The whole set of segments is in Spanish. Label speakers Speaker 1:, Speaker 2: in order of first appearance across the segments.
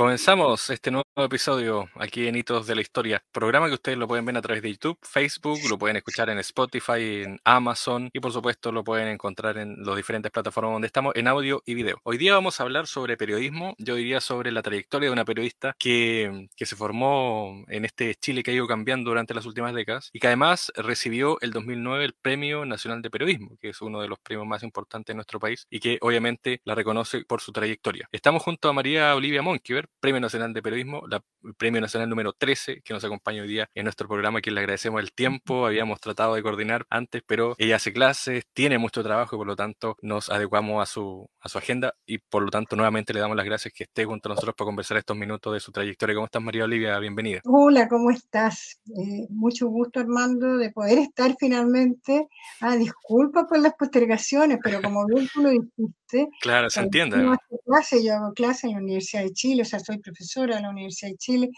Speaker 1: Comenzamos este nuevo episodio aquí en Hitos de la Historia, programa que ustedes lo pueden ver a través de YouTube, Facebook, lo pueden escuchar en Spotify, en Amazon y por supuesto lo pueden encontrar en las diferentes plataformas donde estamos en audio y video. Hoy día vamos a hablar sobre periodismo, yo diría sobre la trayectoria de una periodista que, que se formó en este Chile que ha ido cambiando durante las últimas décadas y que además recibió el 2009 el Premio Nacional de Periodismo, que es uno de los premios más importantes en nuestro país y que obviamente la reconoce por su trayectoria. Estamos junto a María Olivia Monkiver, Premio Nacional de Periodismo, la, el Premio Nacional número 13, que nos acompaña hoy día en nuestro programa, que le agradecemos el tiempo, habíamos tratado de coordinar antes, pero ella hace clases, tiene mucho trabajo y por lo tanto nos adecuamos a su, a su agenda y por lo tanto nuevamente le damos las gracias que esté junto a nosotros para conversar estos minutos de su trayectoria. ¿Cómo estás, María Olivia? Bienvenida.
Speaker 2: Hola, ¿cómo estás? Eh, mucho gusto, Armando, de poder estar finalmente. Ah, disculpa por las postergaciones, pero como bien tú lo dijiste.
Speaker 1: Claro, se entiende.
Speaker 2: Clase, yo hago clase en la Universidad de Chile, o sea, soy profesora en la Universidad de Chile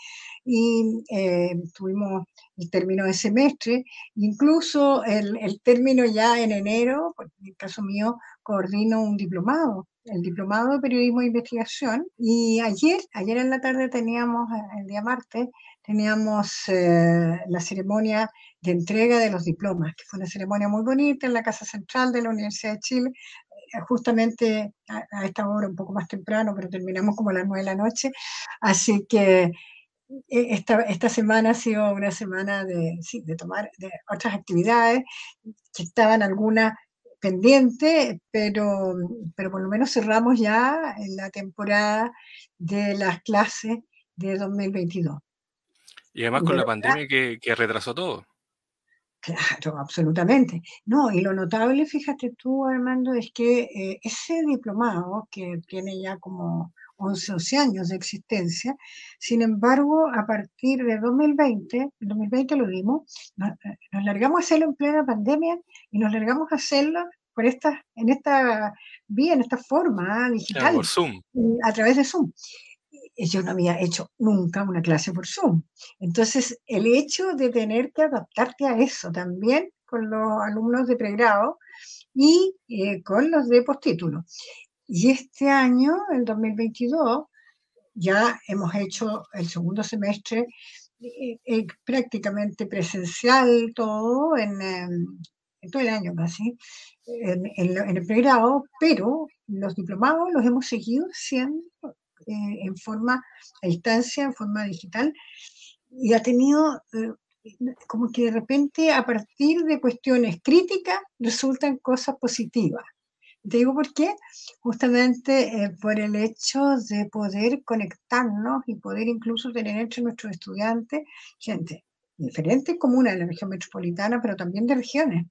Speaker 2: y eh, tuvimos el término de semestre, incluso el, el término ya en enero, en el caso mío, coordino un diplomado el diplomado de periodismo e investigación y ayer, ayer en la tarde teníamos, eh, el día martes, teníamos eh, la ceremonia de entrega de los diplomas, que fue una ceremonia muy bonita en la Casa Central de la Universidad de Chile, justamente a, a, esta hora un poco más temprano, pero terminamos como a las nueve de la noche, así que esta, esta semana ha sido una semana de, sí, de tomar de otras actividades, que estaban algunas pendiente, pero, pero por lo menos cerramos ya en la temporada de las clases de 2022.
Speaker 1: Y además con la pandemia que, que, retrasó todo.
Speaker 2: Claro, absolutamente. No, y lo notable, fíjate tú, Armando, es que eh, ese diplomado, que tiene ya como 11, 11 años de existencia, sin embargo, a partir de 2020, en 2020 lo dimos, nos, eh, nos largamos a hacerlo en plena pandemia y nos largamos a hacerlo por esta, en esta vía, en esta forma digital,
Speaker 1: claro, por Zoom.
Speaker 2: a través de Zoom. Yo no había hecho nunca una clase por Zoom. Entonces, el hecho de tener que adaptarte a eso también con los alumnos de pregrado y eh, con los de postítulo. Y este año, el 2022, ya hemos hecho el segundo semestre eh, eh, prácticamente presencial todo en, en todo el año casi, en, el pregrado, pero los diplomados los hemos seguido siendo eh, en forma a distancia, en forma digital, y ha tenido eh, como que de repente a partir de cuestiones críticas resultan cosas positivas. Te digo por qué, justamente eh, por el hecho de poder conectarnos y poder incluso tener entre nuestros estudiantes gente diferentes comunas de la región metropolitana, pero también de regiones.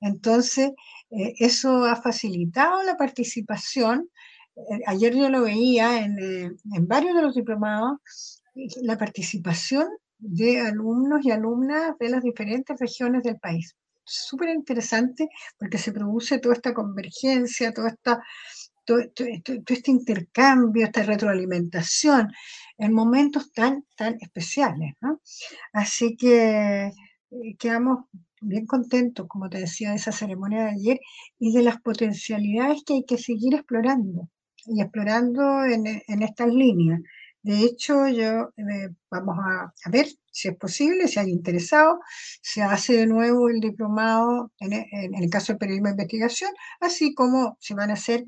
Speaker 2: Entonces, eh, eso ha facilitado la participación. Eh, ayer yo lo veía en, eh, en varios de los diplomados, la participación de alumnos y alumnas de las diferentes regiones del país. Súper interesante porque se produce toda esta convergencia, toda esta, todo, este intercambio, esta retroalimentación en momentos tan, tan especiales. Así que quedamos bien contentos, como te decía, de esa ceremonia de ayer y de las potencialidades que hay que seguir explorando y explorando en, estas líneas. De hecho, yo eh, vamos a, ver si es posible, si hay interesado, se hace de nuevo el diplomado en, en el caso del periodismo de investigación, así como se van a hacer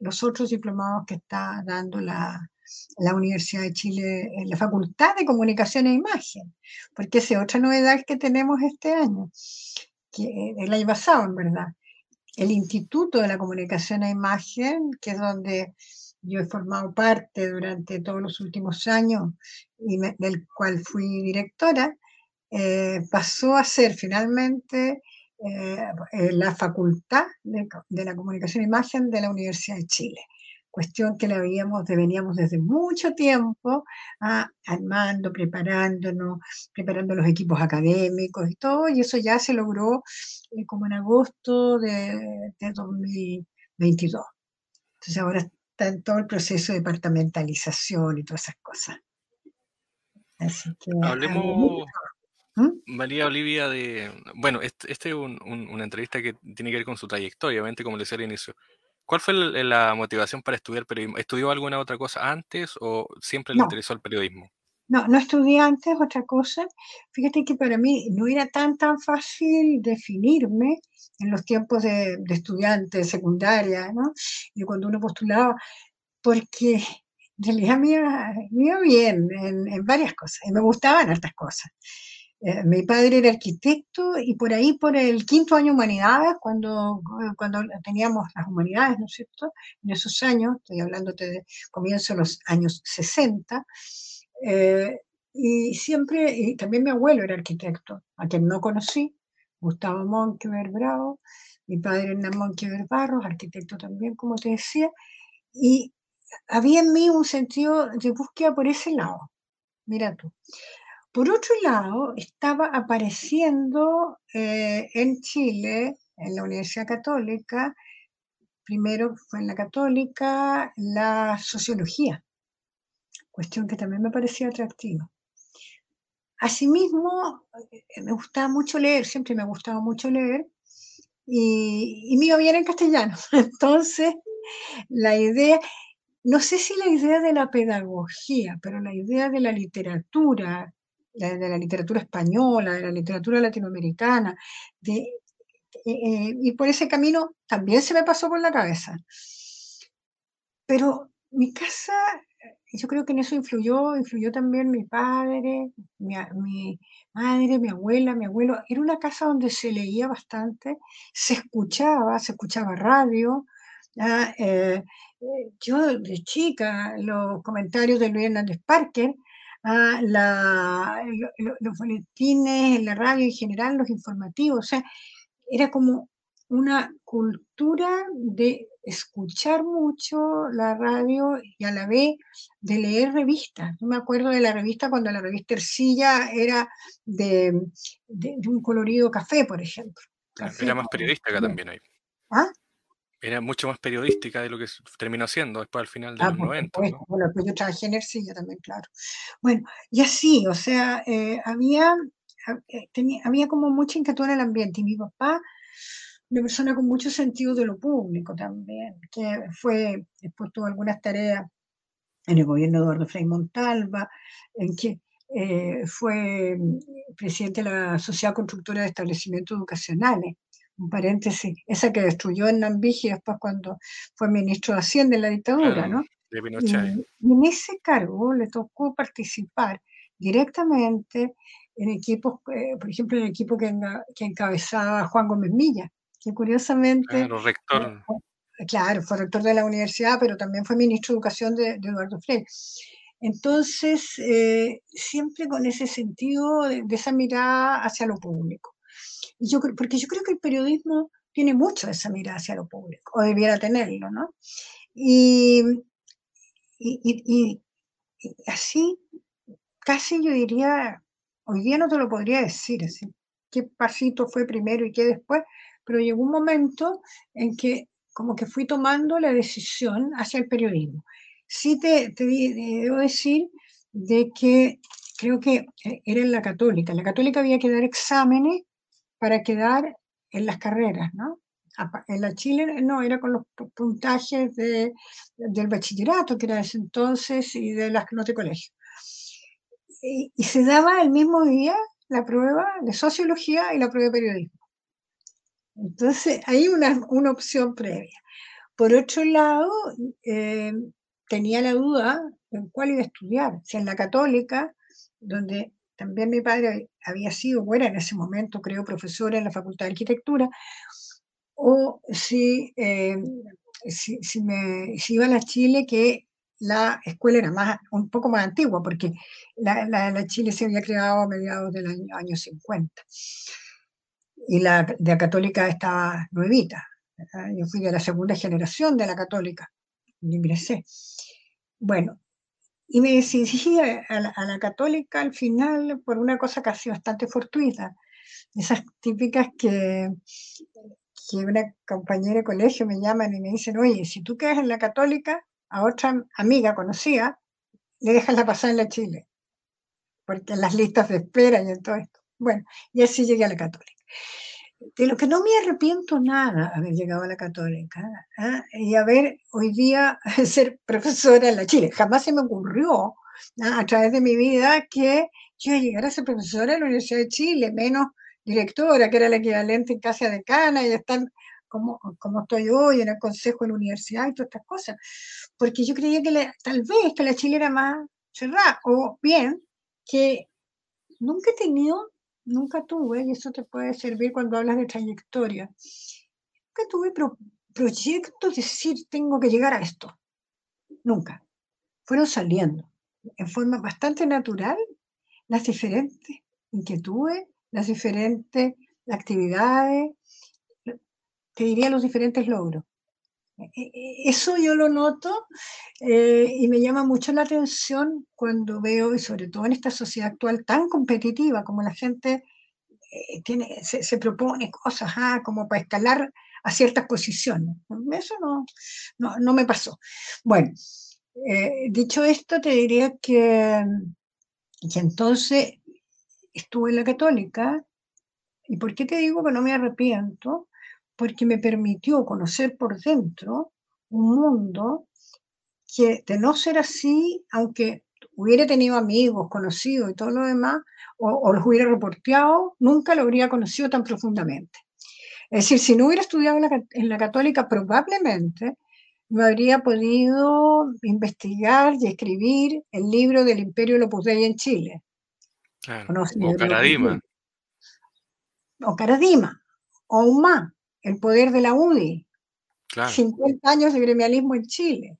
Speaker 2: los otros diplomados que está dando la, la Universidad de Chile en la Facultad de Comunicación e Imagen, porque esa es otra novedad que tenemos este año, que el año pasado, en verdad. El Instituto de la Comunicación e Imagen, que es donde yo he formado parte durante todos los últimos años y del cual fui directora, eh, pasó a ser finalmente eh, la Facultad de, de la Comunicación e Imagen de la Universidad de Chile cuestión que la veíamos, veníamos desde mucho tiempo ah, armando, preparándonos, preparando los equipos académicos y todo, y eso ya se logró eh, como en agosto de, de, 2022. Entonces ahora está en todo el proceso de departamentalización y todas esas cosas.
Speaker 1: Así que, Hablemos, ¿Mm? María Olivia, de... Bueno, este, este es un, un, una entrevista que tiene que ver con su trayectoria, obviamente, como le decía al inicio ¿Cuál fue la motivación para estudiar periodismo? ¿Estudió alguna otra cosa antes o siempre le interesó el periodismo?
Speaker 2: No, no estudié antes otra cosa. Fíjate que para mí no era tan tan fácil definirme en los tiempos de, estudiante, secundaria, ¿no? Y cuando uno postulaba, porque en realidad me iba, bien en, en, varias cosas y me gustaban estas cosas. Eh, mi padre era arquitecto y por ahí, por el quinto año de humanidades, cuando, cuando teníamos las humanidades, ¿no es cierto? En esos años, estoy hablando de comienzo de los años 60, eh, y siempre, y también mi abuelo era arquitecto, a quien no conocí, Gustavo Monkever Bravo, mi padre Hernán Monkever Barros, arquitecto también, como te decía, y había en mí un sentido de búsqueda por ese lado. Mira tú. Por otro lado, estaba apareciendo eh, en Chile, en la Universidad Católica, primero fue en la Católica, la sociología, cuestión que también me parecía atractiva. Asimismo, eh, me gustaba mucho leer, siempre me ha gustado mucho leer, y, y me iba bien en castellano. Entonces, la idea, no sé si la idea de la pedagogía, pero la idea de la literatura, de la literatura española, de la literatura latinoamericana, de, eh, eh, y por ese camino también se me pasó por la cabeza. Pero mi casa, yo creo que en eso influyó, influyó también mi padre, mi, mi madre, mi abuela, mi abuelo. Era una casa donde se leía bastante, se escuchaba, se escuchaba radio. Eh, yo de chica, los comentarios de Luis Hernández Parker, a la, los boletines, la radio en general, los informativos. O sea, era como una cultura de escuchar mucho la radio y a la vez de leer revistas. Yo me acuerdo de la revista cuando la revista Ercilla era de, de, un colorido café, por ejemplo.
Speaker 1: era más periodística también ahí.
Speaker 2: ¿Ah?
Speaker 1: Era mucho más periodística de lo que terminó siendo después al final de ah, los 90.
Speaker 2: Bueno, pues yo trabajé en Ercilla también, claro. Bueno, y así, o sea, eh, había, eh, tenía, había como mucha inquietud en el ambiente y mi papá, una persona con mucho sentido de lo público también, que fue, después tuvo algunas tareas en el gobierno de Eduardo Frei Montalva, en que eh, fue presidente de la Sociedad Constructora de Establecimientos Educacionales un paréntesis, esa que destruyó en Nambiji después cuando fue ministro de Hacienda en la dictadura, ¿no? y, en ese cargo le tocó participar directamente en equipos, eh, por ejemplo, en el equipo que, que, encabezaba Juan Gómez Milla, que curiosamente...
Speaker 1: Claro, rector.
Speaker 2: Eh, claro, fue rector de la universidad, pero también fue ministro de Educación de, Eduardo Frei. Entonces, eh, siempre con ese sentido de, esa mirada hacia lo público yo, porque yo creo que el periodismo tiene mucho esa mirada hacia lo público, o debiera tenerlo, ¿no? Y, y, así, casi yo diría, hoy día no te lo podría decir, así, qué pasito fue primero y qué después, pero llegó un momento en que como que fui tomando la decisión hacia el periodismo. Sí te, te debo decir de que creo que era en la católica. En la católica había que dar exámenes para quedar en las carreras, ¿no? En la Chile no, era con los puntajes de, del bachillerato, que era ese entonces, y de las notas de colegio. Y, se daba el mismo día la prueba de sociología y la prueba de periodismo. Entonces, hay una, una opción previa. Por otro lado, eh, tenía la duda en cuál iba a estudiar, si en la católica, donde también mi padre había sido, o era en ese momento, creo, profesor en la Facultad de Arquitectura, o si, eh, si, me, si iba a la Chile, que la escuela era más, un poco más antigua, porque la, la, Chile se había creado a mediados del año, año 50. Y la de la católica estaba nuevita. Yo fui de la segunda generación de la católica, ingresé. Bueno, y me decidí a la, católica al final por una cosa casi bastante fortuita. Esas típicas que, que una compañera de colegio me llaman y me dicen, oye, si tú quedas en la católica, a otra amiga conocida, le dejas la pasada en la Chile. Porque en las listas de espera y en todo esto. Bueno, y así llegué a la católica. De lo que no me arrepiento nada haber llegado a la católica ¿ah? y haber hoy día ser profesora en la Chile. Jamás se me ocurrió ¿ah? a través de mi vida que yo llegara a ser profesora en la Universidad de Chile, menos directora, que era el equivalente en casa decana y estar como, como estoy hoy en el consejo de la universidad y todas estas cosas. Porque yo creía que tal vez que la Chile era más cerrada, o bien que nunca he tenido nunca tuve, y eso te puede servir cuando hablas de trayectoria, nunca tuve proyectos de decir, tengo que llegar a esto. Nunca. Fueron saliendo en forma bastante natural las diferentes inquietudes, las diferentes actividades, te diría los diferentes logros. E, e, eso yo lo noto eh, y me llama mucho la atención cuando veo, y sobre todo en esta sociedad actual tan competitiva, como la gente eh, tiene, se, propone cosas ah, como para escalar a ciertas posiciones. Eso no, no, me pasó. Bueno, eh, dicho esto, te diría que, que entonces estuve en la católica, ¿y por qué te digo que no me arrepiento? Porque me permitió conocer por dentro un mundo que de no ser así, aunque hubiera tenido amigos, conocidos y todo lo demás, o, los hubiera reporteado, nunca lo habría conocido tan profundamente. Es decir, si no hubiera estudiado en la, católica, probablemente no habría podido investigar y escribir el libro del Imperio Opus Dei en Chile.
Speaker 1: o Caradima.
Speaker 2: O Caradima, o más el poder de la UDI, 50 años de gremialismo en Chile.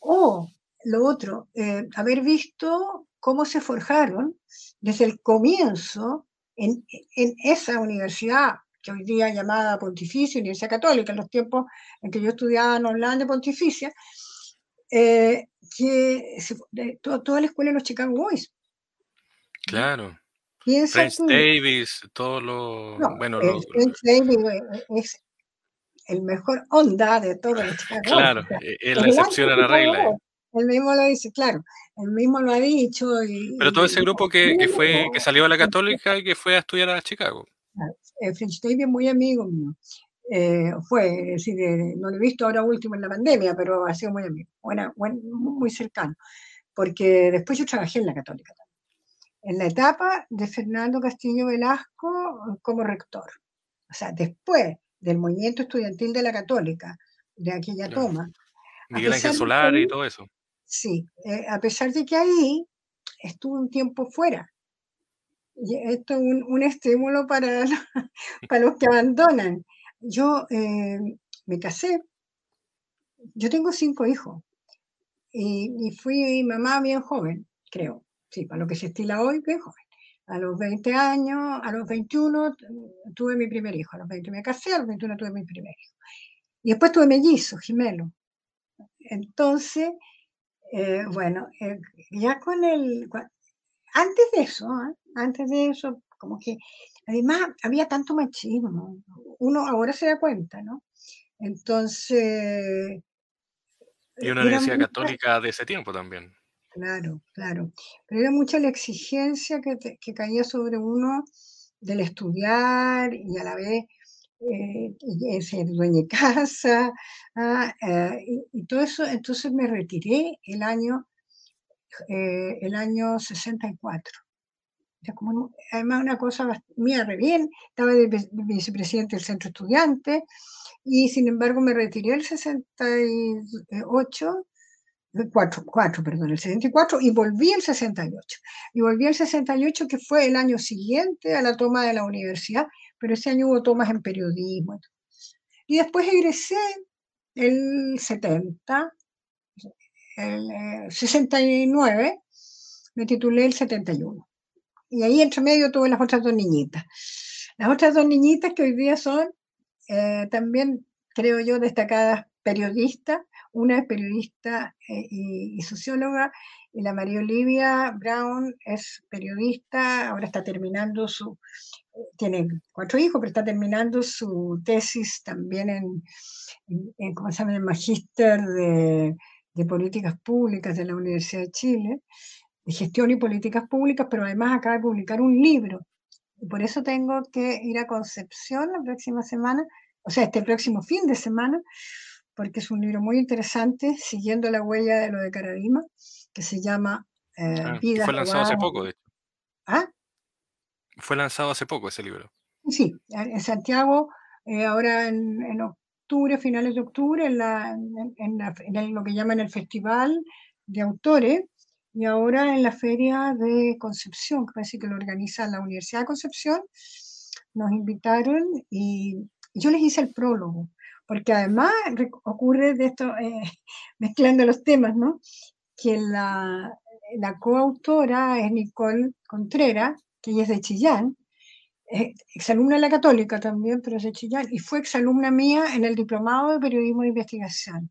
Speaker 2: O lo otro, eh, haber visto cómo se forjaron desde el comienzo en, esa universidad que hoy día llamada Pontificia, Universidad Católica, en los tiempos en que yo estudiaba hablaban de Pontificia, eh, que toda la escuela de los Chicago Boys.
Speaker 1: Claro. French Davis, todo lo. bueno,
Speaker 2: French Davis es el mejor onda de todo el
Speaker 1: Claro, es la excepción a la regla.
Speaker 2: Él mismo lo dice, claro, él mismo lo ha dicho.
Speaker 1: Pero todo ese grupo que, que, fue, que salió a la católica y que fue a estudiar a Chicago.
Speaker 2: French Davis es muy amigo mío. Eh, fue, es decir, no lo he visto ahora último en la pandemia, pero ha sido muy amigo, buena, muy cercano, porque después yo trabajé en la católica también en la etapa de Fernando Castillo Velasco como rector. O sea, después del movimiento estudiantil de la Católica, de aquella toma.
Speaker 1: Miguel Ángel Solar y todo eso.
Speaker 2: Sí, eh, a pesar de que ahí estuve un tiempo fuera. Y esto es un, estímulo para, para los que abandonan. Yo eh, me casé, yo tengo cinco hijos y, y fui mamá bien joven, creo sí, para lo que se estila hoy, que joven. A los 20 años, a los 21 tuve mi primer hijo, a los 20 me casé, a los 21 tuve mi primer hijo. Y después tuve mellizos, gemelo. Entonces, eh, bueno, eh, ya con el... Antes de eso, ¿eh? antes de eso, como que además había tanto machismo, uno ahora se da cuenta, ¿no? Entonces...
Speaker 1: Y una universidad católica de ese tiempo también.
Speaker 2: Claro, claro. Pero era mucha la exigencia que, caía sobre uno del estudiar y a la vez eh, ser dueña de casa ah, eh, y, todo eso. Entonces me retiré el año, eh, el año 64. como, además una cosa mía re bien, estaba de vicepresidente del centro estudiante y sin embargo me retiré el 68 4, 4, perdón, el 64 y volví el 68. Y volví el 68 que fue el año siguiente a la toma de la universidad, pero ese año hubo tomas en periodismo. Y después egresé el 70, el 69, eh, me titulé el 71. Y ahí entre medio tuve las otras dos niñitas. Las otras dos niñitas que hoy día son eh, también, creo yo, destacadas periodistas, una es periodista eh, y, socióloga, y la María Olivia Brown es periodista, ahora está terminando su, tiene cuatro hijos, pero está terminando su tesis también en, en, ¿cómo se llama?, el magíster de, de políticas públicas de la Universidad de Chile, de gestión y políticas públicas, pero además acaba de publicar un libro y por eso tengo que ir a Concepción la próxima semana, o sea, este próximo fin de semana, porque es un libro muy interesante, siguiendo la huella de lo de Caradima, que se llama
Speaker 1: eh, ah, Vida. Fue lanzado hace poco, de hecho.
Speaker 2: ¿Ah?
Speaker 1: Fue lanzado hace poco ese libro.
Speaker 2: Sí, en Santiago, eh, ahora en, octubre, finales de octubre, en, la, en, lo que llaman el Festival de Autores, y ahora en la Feria de Concepción, que parece que lo organiza la Universidad de Concepción, nos invitaron y yo les hice el prólogo, porque además ocurre de esto, eh, mezclando los temas, ¿no? Que la, coautora es Nicole Contreras, que ella es de Chillán, exalumna de la Católica también, pero es de Chillán, y fue exalumna mía en el Diplomado de Periodismo de Investigación.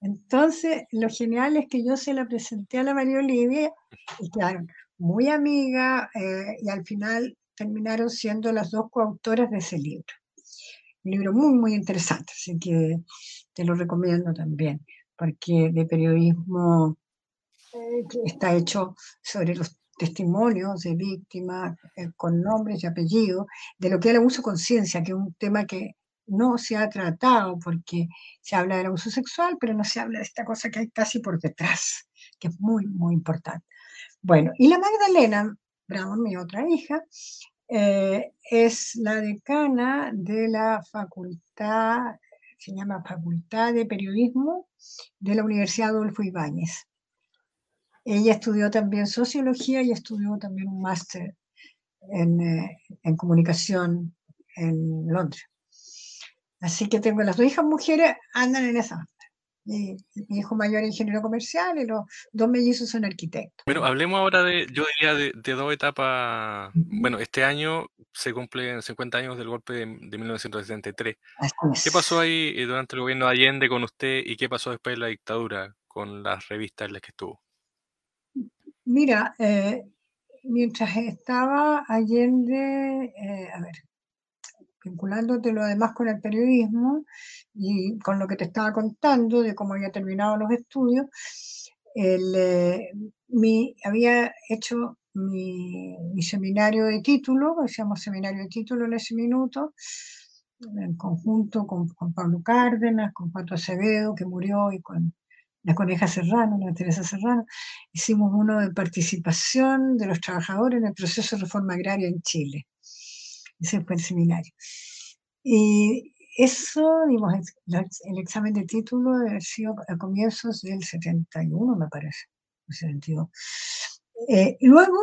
Speaker 2: Entonces, lo genial es que yo se la presenté a la María Olivia y quedaron muy amigas eh, y al final terminaron siendo las dos coautoras de ese libro. Un libro muy, muy interesante, así que te lo recomiendo también, porque de periodismo eh, está hecho sobre los testimonios de víctimas eh, con nombres y apellidos, de lo que es el abuso conciencia, que es un tema que no se ha tratado porque se habla del abuso sexual, pero no se habla de esta cosa que hay casi por detrás, que es muy, muy importante. Bueno, y la Magdalena Brown, mi otra hija, eh, es la decana de la facultad, se llama Facultad de Periodismo de la Universidad Adolfo Ibáñez. Ella estudió también sociología y estudió también un máster en, eh, en comunicación en Londres. Así que tengo las dos hijas mujeres, andan en esa mi, hijo mayor es ingeniero comercial y los dos mellizos son arquitectos.
Speaker 1: Pero hablemos ahora de, yo diría, de, dos etapas. Bueno, este año se cumplen 50 años del golpe de, 1973. ¿Qué pasó ahí eh, durante el gobierno de Allende con usted y qué pasó después de la dictadura con las revistas en las que estuvo?
Speaker 2: Mira, eh, mientras estaba Allende, eh, a ver, vinculándote lo además con el periodismo y con lo que te estaba contando de cómo había terminado los estudios, eh, mi, había hecho mi, seminario de título, decíamos seminario de título en ese minuto, en conjunto con, con Pablo Cárdenas, con Pato Acevedo, que murió, y con la Coneja Serrano, la Teresa Serrano, hicimos uno de participación de los trabajadores en el proceso de reforma agraria en Chile. Ese fue el seminario. Y eso, digamos, el, examen de título ha sido a comienzos del 71, me parece, el 72. Eh, luego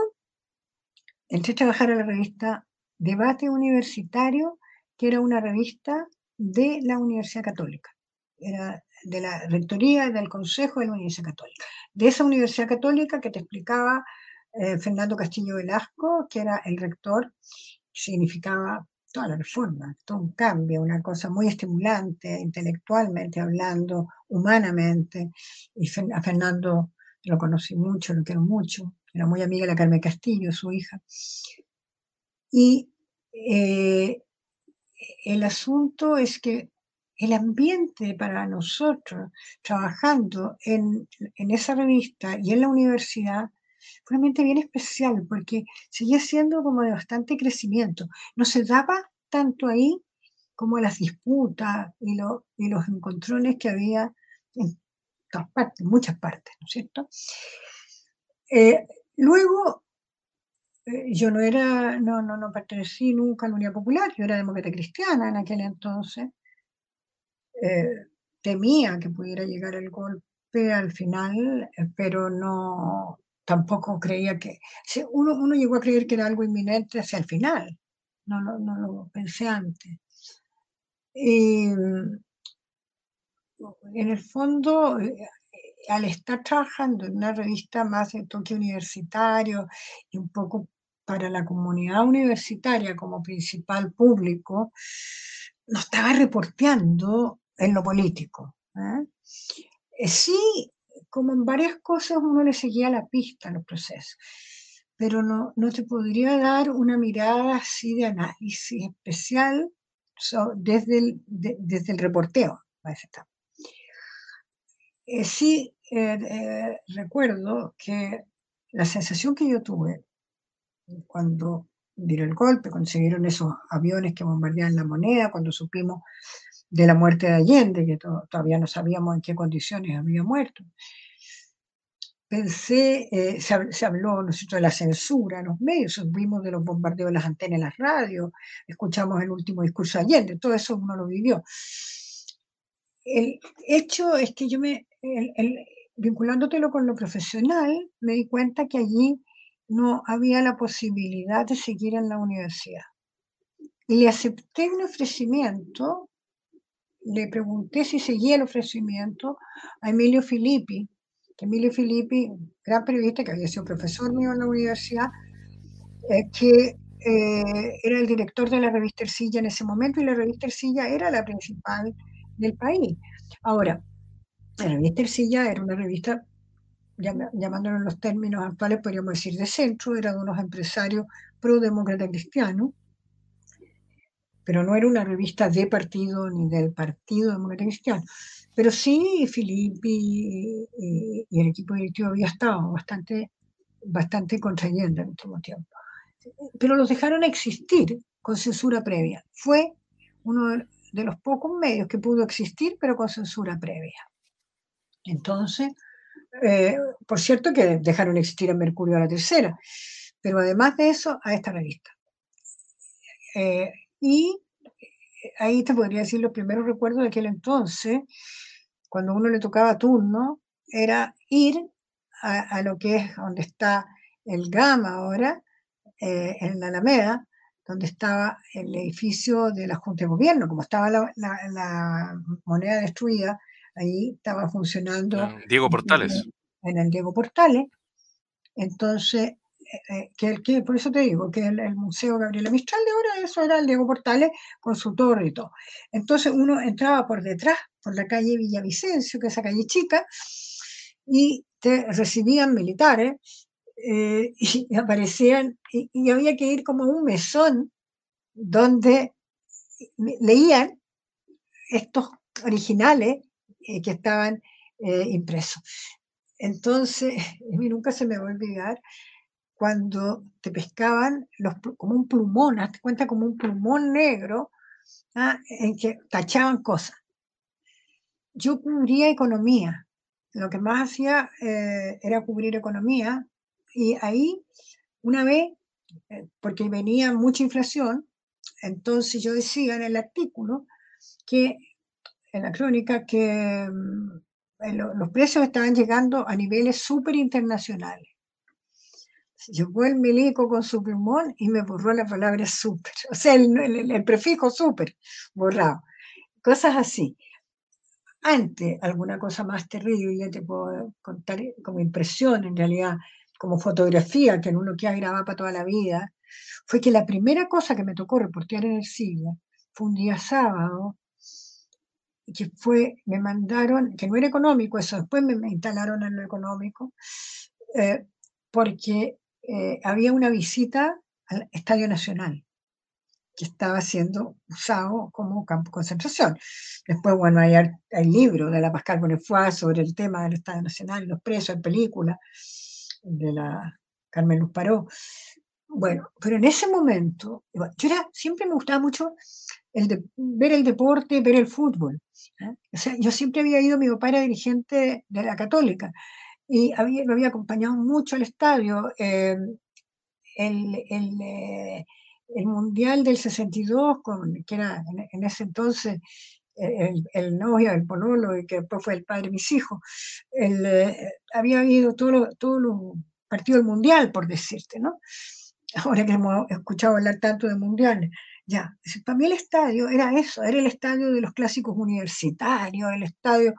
Speaker 2: entré a trabajar en la revista Debate Universitario, que era una revista de la Universidad Católica. Era de la rectoría del Consejo de la Universidad Católica. De esa Universidad Católica que te explicaba eh, Fernando Castillo Velasco, que era el rector, significaba toda la reforma, todo un cambio, una cosa muy estimulante, intelectualmente hablando, humanamente. Y a Fernando lo conocí mucho, lo quiero mucho, era muy amiga de la Carmen Castillo, su hija. Y eh, el asunto es que el ambiente para nosotros trabajando en, esa revista y en la universidad fue un ambiente bien especial porque seguía siendo como de bastante crecimiento. No se daba tanto ahí como las disputas y, los encontrones que había en muchas partes, ¿no es cierto? Eh, luego, eh, yo no era, no, no, no pertenecí nunca a la Unidad Popular, yo era demócrata cristiana en aquel entonces, eh, temía que pudiera llegar el golpe al final, pero no tampoco creía que... Uno, uno llegó a creer que era algo inminente hacia el final, no, no, no lo pensé antes. Y mm, en el fondo, eh, al estar trabajando en una revista más de toque universitario y un poco para la comunidad universitaria como principal público, no estaba reporteando en lo político. ¿eh? Eh, sí, como en varias cosas uno le seguía la pista a los procesos, pero no, no te podría dar una mirada así de análisis especial desde, el, desde el reporteo. Eh, sí, recuerdo que la sensación que yo tuve cuando dieron el golpe, consiguieron esos aviones que bombardeaban la moneda, cuando supimos de la muerte de Allende, que todavía no sabíamos en qué condiciones había muerto. Pensé, eh, se, habló ¿no de la censura en los medios, supimos de los bombardeos de las antenas en las radios, escuchamos el último discurso de Allende, todo eso uno lo vivió. El hecho es que yo me, vinculándotelo con lo profesional, me di cuenta que allí no había la posibilidad de seguir en la universidad. Y le acepté un ofrecimiento, le pregunté si seguía el ofrecimiento a Emilio Filippi, que Emilio Filippi, gran periodista que había sido profesor mío en la universidad, eh, que eh, era el director de la revista Ercilla en ese momento y la revista Ercilla era la principal del país. Ahora, la revista Ercilla era una revista llamándolo en los términos actuales, podríamos decir de centro, era de unos empresarios pro-demócrata cristiano, pero no era una revista de partido ni del Partido Demócrata Cristiano. Pero sí, Filippi y, el equipo directivo había estado bastante, bastante contrayendo en último tiempo. Pero los dejaron existir con censura previa. Fue uno de los pocos medios que pudo existir, pero con censura previa. Entonces, eh, por cierto que dejaron existir a Mercurio a la tercera, pero además de eso, a esta revista. Eh, y ahí te podría decir los primeros recuerdos de aquel entonces, cuando uno le tocaba turno, era ir a, lo que es donde está el Gama ahora, eh, en la Alameda, donde estaba el edificio de la Junta de Gobierno, como estaba la moneda destruida, ahí estaba funcionando.
Speaker 1: Diego Portales.
Speaker 2: En, el Diego Portales. Entonces, eh, eh, que, que, por eso te digo que el, Museo Gabriela Mistral de ahora, eso era el Diego Portales con su torre y todo. Entonces uno entraba por detrás, por la calle Villavicencio, que es esa calle chica, y te recibían militares eh, y aparecían, y, y, había que ir como a un mesón donde leían estos originales eh, que estaban eh, impresos. Entonces, a mí nunca se me va a olvidar cuando te pescaban los, como un plumón, hazte cuenta como un plumón negro, ¿ah? en que tachaban cosas. Yo cubría economía, lo que más hacía eh, era cubrir economía, y ahí, una vez, porque venía mucha inflación, entonces yo decía en el artículo que en la crónica que mm, los precios estaban llegando a niveles súper internacionales. Llegó el milico con su plumón y me borró la palabra súper, o sea, el, prefijo súper borrado. Cosas así. Antes, alguna cosa más terrible, ya te puedo contar como impresión, en realidad, como fotografía que en uno que ha grabado para toda la vida, fue que la primera cosa que me tocó reportear en el siglo fue un día sábado que fue, me mandaron, que no era económico, eso después me, instalaron en lo económico, eh, porque eh, había una visita al Estadio Nacional que estaba siendo usado como campo de concentración. Después, bueno, hay, el libro de la Pascal Bonnefoy sobre el tema del Estadio Nacional, los presos, en película de la Carmen Luz Paró. Bueno, pero en ese momento, yo era, siempre me gustaba mucho el de, ver el deporte, ver el fútbol. ¿eh? O sea, yo siempre había ido, mi papá era dirigente de la Católica y había, lo había acompañado mucho al estadio. Eh, el, el, eh, el, Mundial del 62, con, que era en, ese entonces el, el, novio, el pololo, y que después fue el padre de mis hijos, había ido todos todo los partidos del Mundial, por decirte, ¿no? Ahora que hemos escuchado hablar tanto de mundiales. Ya, para mí el estadio era eso, era el estadio de los clásicos universitarios, el estadio...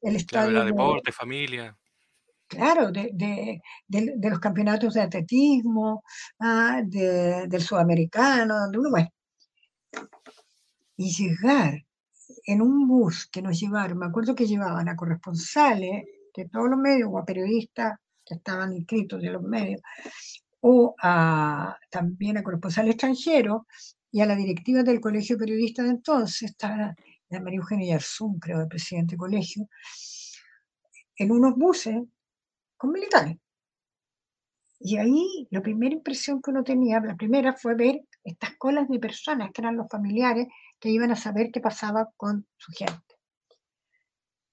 Speaker 2: El estadio
Speaker 1: claro, de deporte, familia.
Speaker 2: Claro, de, de, de, los campeonatos de atletismo, ah, del sudamericano, donde uno va. Y llegar en un bus que nos llevaron, me acuerdo que llevaban a corresponsales de todos los medios o a periodistas que estaban inscritos de los medios, o a, también a corresponsales extranjeros y a la directiva del colegio periodista de entonces, estaba la María Eugenia Yarzún, creo, el presidente del colegio, en unos buses con militares. Y ahí la primera impresión que uno tenía, la primera fue ver estas colas de personas que eran los familiares que iban a saber qué pasaba con su gente.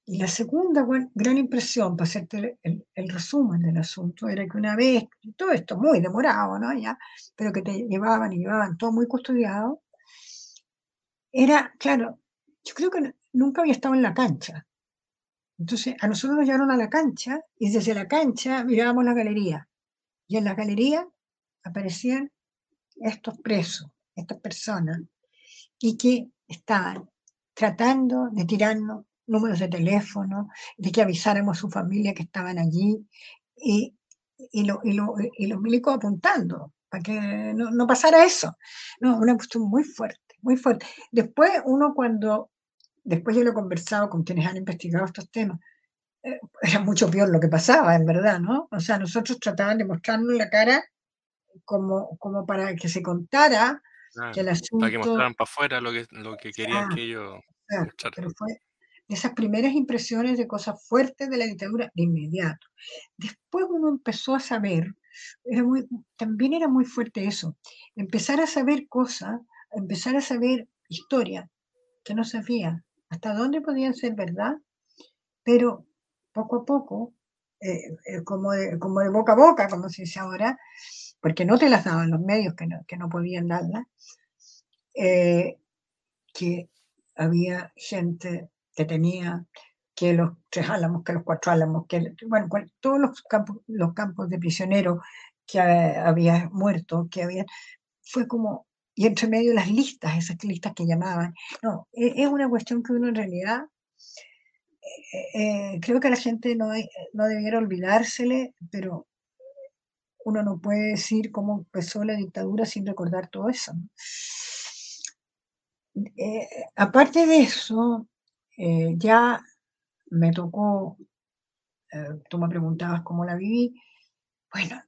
Speaker 2: Y la segunda gran impresión, para hacerte el, el, resumen del asunto, era que una vez, todo esto muy demorado, ¿no? Ya, pero que te llevaban y llevaban todo muy custodiado, era, claro, yo creo que nunca había estado en la cancha. Entonces, a nosotros nos llevaron a la cancha y desde la cancha mirábamos la galería. Y en la galería aparecían estos presos, estas personas, y que estaban tratando de tirarnos números de teléfono, de que avisáramos a su familia que estaban allí, y, y, lo, y, lo, y los milicos apuntando para que no, no, pasara eso. No, una cuestión muy fuerte, muy fuerte. Después uno cuando, después yo lo he conversado con quienes han investigado estos temas, eh, era mucho peor lo que pasaba, en verdad, ¿no? O sea, nosotros trataban de mostrarnos la cara como, como para que se contara que el asunto...
Speaker 1: Para que mostraran para afuera lo que, lo que querían que ellos...
Speaker 2: pero fue esas primeras impresiones de cosas fuertes de la dictadura de inmediato. Después uno empezó a saber, era muy, también era muy fuerte eso, empezar a saber cosas, empezar a saber historia que no sabía, hasta dónde podían ser verdad, pero poco a poco, eh, eh, como, de, boca a boca, como se dice ahora, porque no te las daban los medios que no, que no podían darlas, eh, que había gente que tenía, que los tres álamos, que los cuatro álamos, que bueno, todos los campos, los campos de prisioneros que había muerto, que había, fue como, y entre medio las listas, esas listas que llamaban. No, e, es una cuestión que uno en realidad, eh, eh, creo que la gente no, no debiera olvidársele, pero uno no puede decir cómo empezó la dictadura sin recordar todo eso. Eh, aparte de eso, eh, ya me tocó, eh, tú me preguntabas cómo la viví, bueno,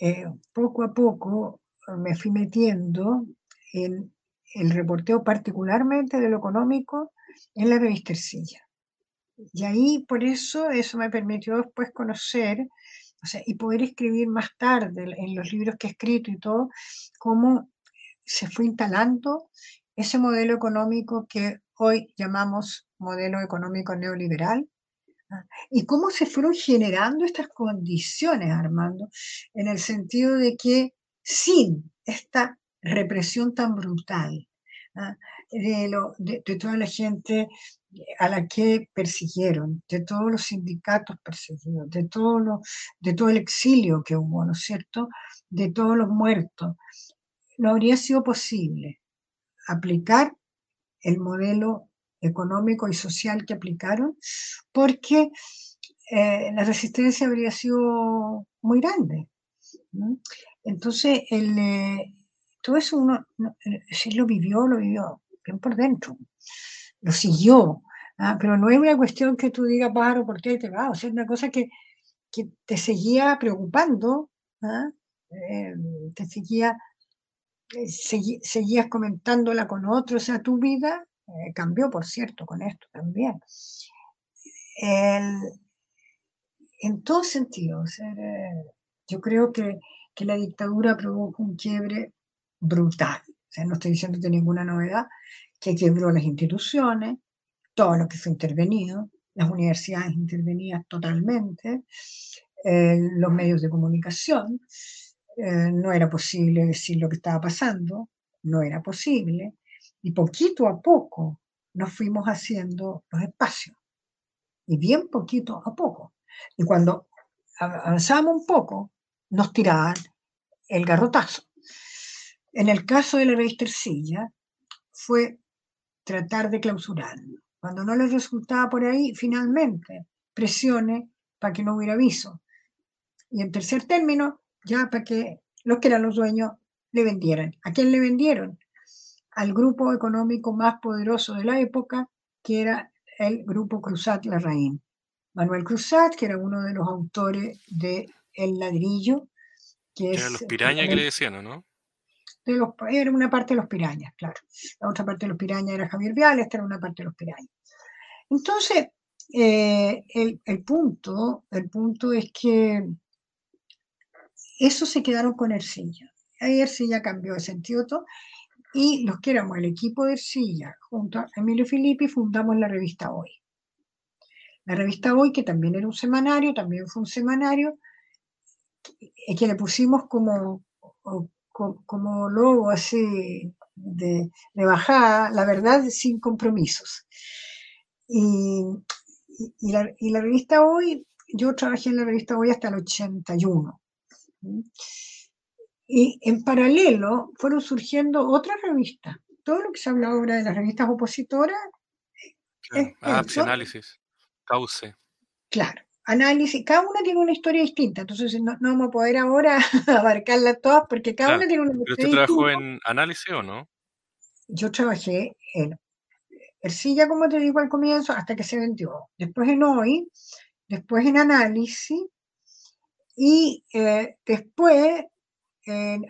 Speaker 2: eh, poco a poco me fui metiendo en el reporteo particularmente de lo económico en la revista Ercilla. Y ahí, por eso, eso me permitió después conocer o sea, y poder escribir más tarde en los libros que he escrito y todo, cómo se fue instalando ese modelo económico que hoy llamamos modelo económico neoliberal, ¿ah? y cómo se fueron generando estas condiciones, Armando, en el sentido de que sin esta represión tan brutal ¿ah? de, toda la gente a la que persiguieron, de todos los sindicatos perseguidos, de todo, el exilio que hubo, ¿no es cierto?, de todos los muertos, no habría sido posible aplicar el modelo económico y social que aplicaron, porque eh, la resistencia habría sido muy grande. Entonces, el, eh, todo eso uno, eh, sí lo vivió, lo vivió bien por dentro, lo siguió, ¿ah? pero no es una cuestión que tú digas, paro, ¿por qué te vas? O sea, es una cosa que, que te seguía preocupando, ¿ah? te seguía seguías comentándola con otros, o sea, tu vida eh, cambió, por cierto, con esto también. en todos sentidos, eh, yo creo que, que, la dictadura produjo un quiebre brutal. O sea, no estoy diciendo de ninguna novedad, que quebró las instituciones, todo lo que fue intervenido, las universidades intervenidas totalmente, eh, los medios de comunicación, eh, no era posible decir lo que estaba pasando, no era posible, y poquito a poco nos fuimos haciendo los espacios, y bien poquito a poco. Y cuando avanzamos un poco, nos tiraban el garrotazo. En el caso de la revista Ercilla, fue tratar de clausurarlo. Cuando no les resultaba por ahí, finalmente, presiones para que no hubiera aviso. Y en tercer término, ya para que los que eran los dueños le vendieran. ¿A quién le vendieron? Al grupo económico más poderoso de la época, que era el grupo Cruzat Larraín. Manuel Cruzat, que era uno de los autores de El ladrillo,
Speaker 1: que es... los pirañas que le decían, ¿no?
Speaker 2: De los, era una parte de los pirañas, claro. La otra parte de los pirañas era Javier Vial, esta era una parte de los pirañas. Entonces, eh, el, el, punto, el punto es que eso se quedaron con Ercilla. Ahí Ercilla cambió de sentido todo, y los que éramos el equipo de Ercilla, junto a Emilio Filippi, fundamos la revista Hoy. La revista Hoy, que también era un semanario, también fue un semanario, que le pusimos como, como logo así de, bajada, la verdad, sin compromisos. Y, la, y, la, revista Hoy, yo trabajé en la revista Hoy hasta el 81. Y en paralelo fueron surgiendo otras revistas. Todo lo que se habla ahora de las revistas opositoras
Speaker 1: es ah, análisis, cauce.
Speaker 2: Claro, análisis, cada una tiene una historia distinta, entonces no, vamos a poder ahora abarcarlas todas porque cada una tiene una
Speaker 1: historia ¿Pero usted trabajó en análisis o no?
Speaker 2: Yo trabajé en Ercilla, como te digo al comienzo, hasta que se vendió. Después en Hoy, después en Análisis y eh, después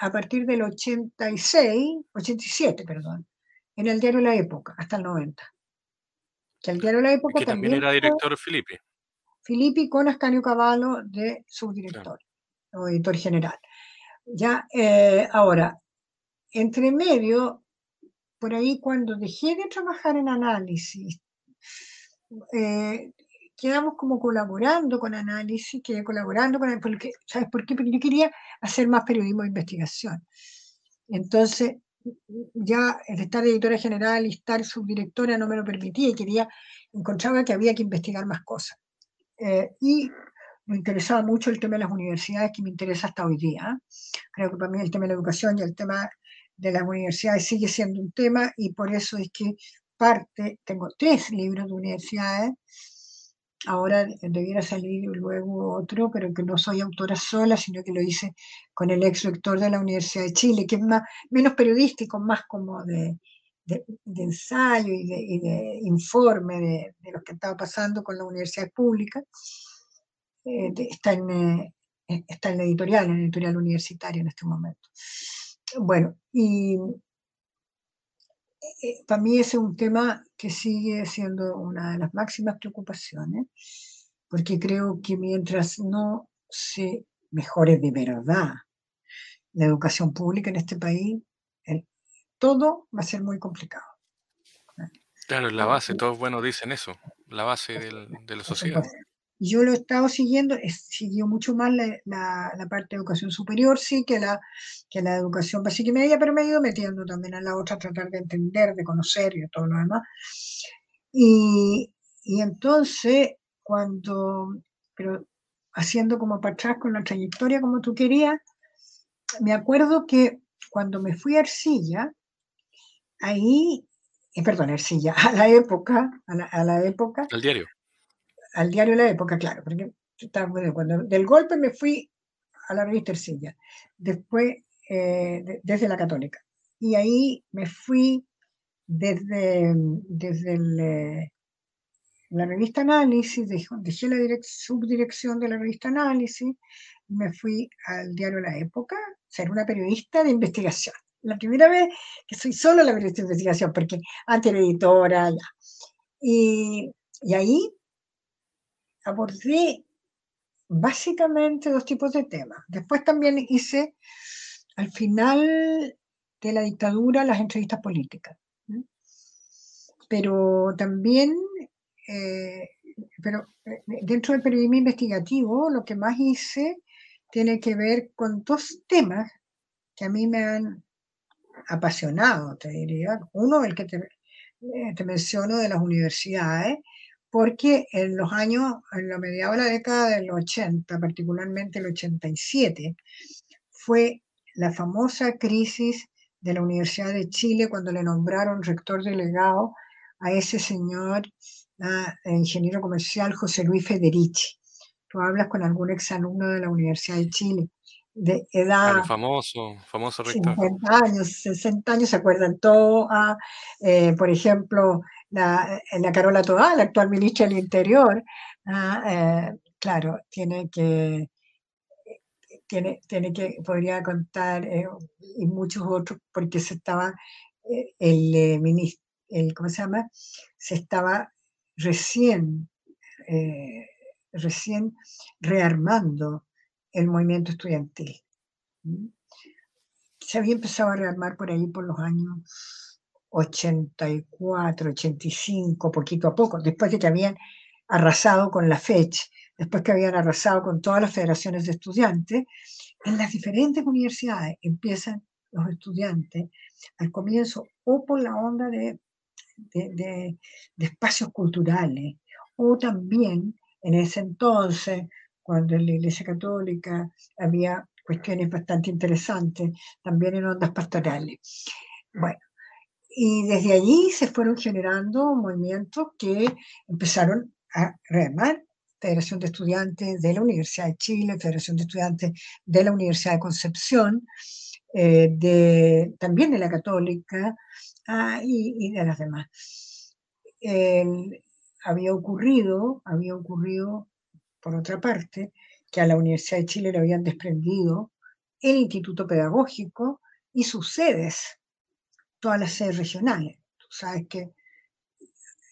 Speaker 2: a partir del 86, 87, perdón, en el diario La Época, hasta el 90.
Speaker 1: Que el diario La Época también, era director Filippi.
Speaker 2: Filippi con Ascanio Cavallo de subdirector o editor general. Ya, eh, ahora, entre medio, por ahí cuando dejé de trabajar en análisis, eh, quedamos como colaborando con análisis, quedé colaborando con porque, ¿sabes por qué? Porque yo quería hacer más periodismo de investigación. Entonces, ya el estar editora general y estar subdirectora no me lo permitía y quería, encontraba que había que investigar más cosas. Eh, y me interesaba mucho el tema de las universidades, que me interesa hasta hoy día. Creo que para mí el tema de la educación y el tema de las universidades sigue siendo un tema y por eso es que parte, tengo tres libros de universidades ahora debiera salir luego otro, pero que no soy autora sola, sino que lo hice con el ex rector de la Universidad de Chile, que es más, menos periodístico, más como de, ensayo y de, informe de, lo que estaba pasando con la universidad pública. Eh, está, en, eh, está en la editorial, en la editorial universitaria en este momento. Bueno, y eh, para mí ese es un tema que sigue siendo una de las máximas preocupaciones, porque creo que mientras no se mejore de verdad la educación pública en este país, todo va a ser muy complicado.
Speaker 1: Claro, la base, todos buenos dicen eso, la base de la sociedad.
Speaker 2: Yo lo he estado siguiendo, he seguido mucho más la, la, parte de educación superior, sí, que la, que la educación básica y media, pero me he ido metiendo también a la otra, tratar de entender, de conocer y todo lo demás. Y, y entonces, cuando, pero haciendo como para atrás con la trayectoria como tú querías, me acuerdo que cuando me fui a Arcilla, ahí, eh, perdón, Arcilla, a la época, a la, a la época.
Speaker 1: Al diario
Speaker 2: al diario La Época, claro, porque cuando del golpe me fui a la revista Ercilla, después eh, desde la Católica. Y ahí me fui desde, desde eh, la revista Análisis, dejé, la subdirección de la revista Análisis, me fui al diario La Época, ser una periodista de investigación. La primera vez que soy solo la periodista de investigación, porque antes era editora, ya. Y, y ahí abordé básicamente dos tipos de temas. Después también hice, al final de la dictadura, las entrevistas políticas. Pero también, eh, pero eh, dentro del periodismo investigativo, lo que más hice tiene que ver con dos temas que a mí me han apasionado, te diría. Uno, el que te, eh, te menciono de las universidades, porque en los años, en la mediados de la década del 80, particularmente el 87, fue la famosa crisis de la Universidad de Chile cuando le nombraron rector delegado a ese señor, ingeniero comercial José Luis Federici. Tú hablas con algún exalumno de la Universidad de Chile, de edad...
Speaker 1: famoso, famoso rector.
Speaker 2: 50 años, 60 años, se acuerdan todo. A, eh, por ejemplo, la, la Carola Toá, la actual ministra del Interior, ah, eh, claro, tiene que, tiene, tiene que, podría contar, eh, y muchos otros, porque se estaba, eh, el, ministro, el, ¿cómo se llama? Se estaba recién, recién rearmando el movimiento estudiantil. Se había empezado a rearmar por ahí por los años 84, 85, poquito a poco, después de que habían arrasado con la fecha, después que habían arrasado con todas las federaciones de estudiantes, en las diferentes universidades empiezan los estudiantes al comienzo o por la onda de, de, espacios culturales o también en ese entonces, cuando en la Iglesia Católica había cuestiones bastante interesantes, también en ondas pastorales. Bueno, y desde allí se fueron generando movimientos que empezaron a rearmar Federación de Estudiantes de la Universidad de Chile, Federación de Estudiantes de la Universidad de Concepción, eh, de, también de la Católica ah, y, de las demás. había ocurrido, había ocurrido, por otra parte, que a la Universidad de Chile le habían desprendido el Instituto Pedagógico y sus sedes, todas las sedes regionales. Tú sabes que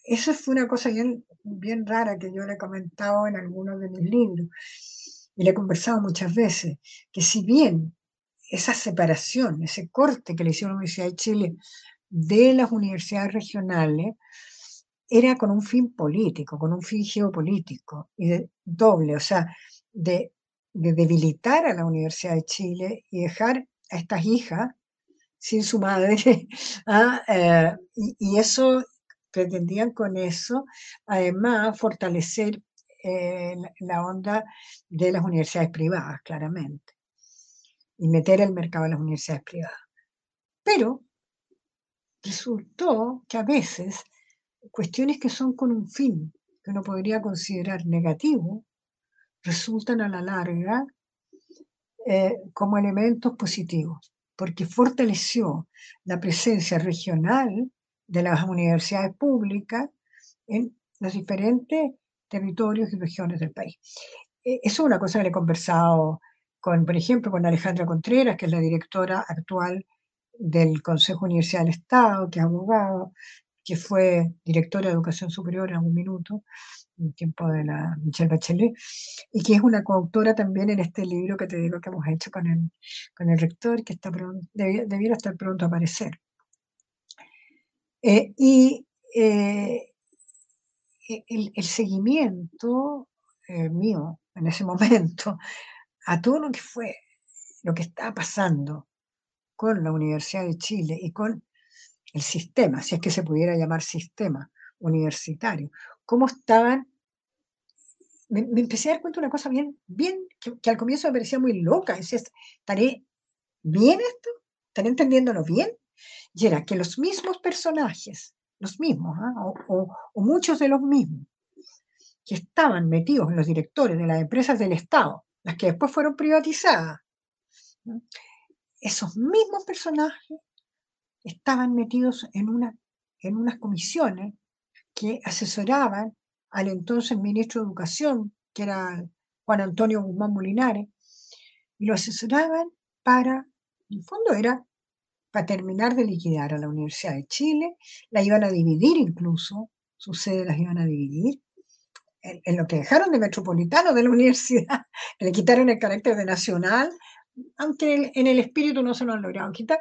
Speaker 2: eso fue una cosa bien, bien rara que yo le he comentado en algunos de mis libros y le he conversado muchas veces, que si bien esa separación, ese corte que le hicieron la Universidad de Chile de las universidades regionales, era con un fin político, con un fin geopolítico y de doble, o sea, de, debilitar a la Universidad de Chile y dejar a estas hijas sin su madre. ¿ah? Eh, y, eso pretendían con eso, además, fortalecer eh, la onda de las universidades privadas, claramente y meter el mercado en las universidades privadas. Pero resultó que a veces cuestiones que son con un fin que uno podría considerar negativo, resultan a la larga eh, como elementos positivos, porque fortaleció la presencia regional de las universidades públicas en los diferentes territorios y regiones del país. E, eso es una cosa que le he conversado por ejemplo, con Alejandra Contreras, que es la directora actual del Consejo Universidad del Estado, que es abogado, que fue directora de Educación Superior en un minuto, en tiempo de la Michelle Bachelet, y que es una coautora también en este libro que te digo que hemos hecho con el, con el rector, que está debiera, estar pronto a aparecer. Eh, y eh, el, el, seguimiento eh, mío en ese momento a todo lo que fue, lo que estaba pasando con la Universidad de Chile y con el sistema, si es que se pudiera llamar sistema universitario, cómo estaban, me, empecé a dar cuenta de una cosa bien, bien, que, al comienzo me parecía muy loca, decía, ¿estaré bien esto? ¿Estaré entendiéndolo bien? Y era que los mismos personajes, los mismos, ¿ah? o, o muchos de los mismos, que estaban metidos en los directores de las empresas del Estado, las que después fueron privatizadas. Esos mismos personajes estaban metidos en, una, en unas comisiones que asesoraban al entonces ministro de Educación, que era Juan Antonio Guzmán Molinares, y lo asesoraban para, en el fondo era para terminar de liquidar a la Universidad de Chile, la iban a dividir incluso, sus sedes las iban a dividir, en, lo que dejaron de metropolitano de la universidad, le quitaron el carácter de nacional, aunque en el espíritu no se lo han logrado quitar,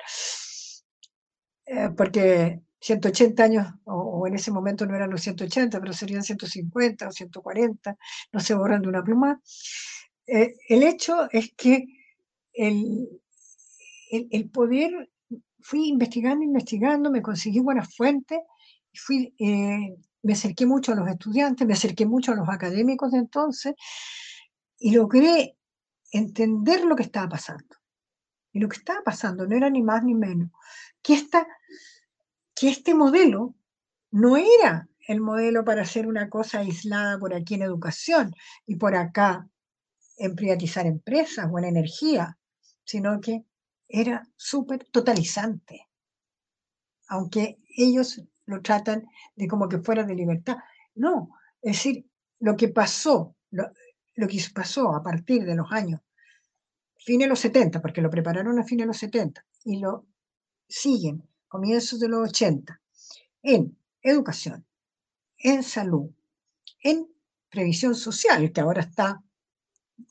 Speaker 2: eh, porque 180 años, o, en ese momento no eran los 180, pero serían 150 o 140, no se borran de una pluma. Eh, el hecho es que el, el, poder, fui investigando, investigando, me conseguí buenas fuentes, fui eh, me acerqué mucho a los estudiantes, me acerqué mucho a los académicos de entonces y logré entender lo que estaba pasando. Y lo que estaba pasando no era ni más ni menos que, esta, que este modelo no era el modelo para hacer una cosa aislada por aquí en educación y por acá en privatizar empresas o en energía, sino que era súper totalizante. Aunque ellos lo tratan de como que fuera de libertad. No, es decir, lo que pasó, lo, que pasó a partir de los años, fines de los 70, porque lo prepararon a fines de los 70 y lo siguen comienzos de los 80, en educación, en salud, en previsión social, que ahora está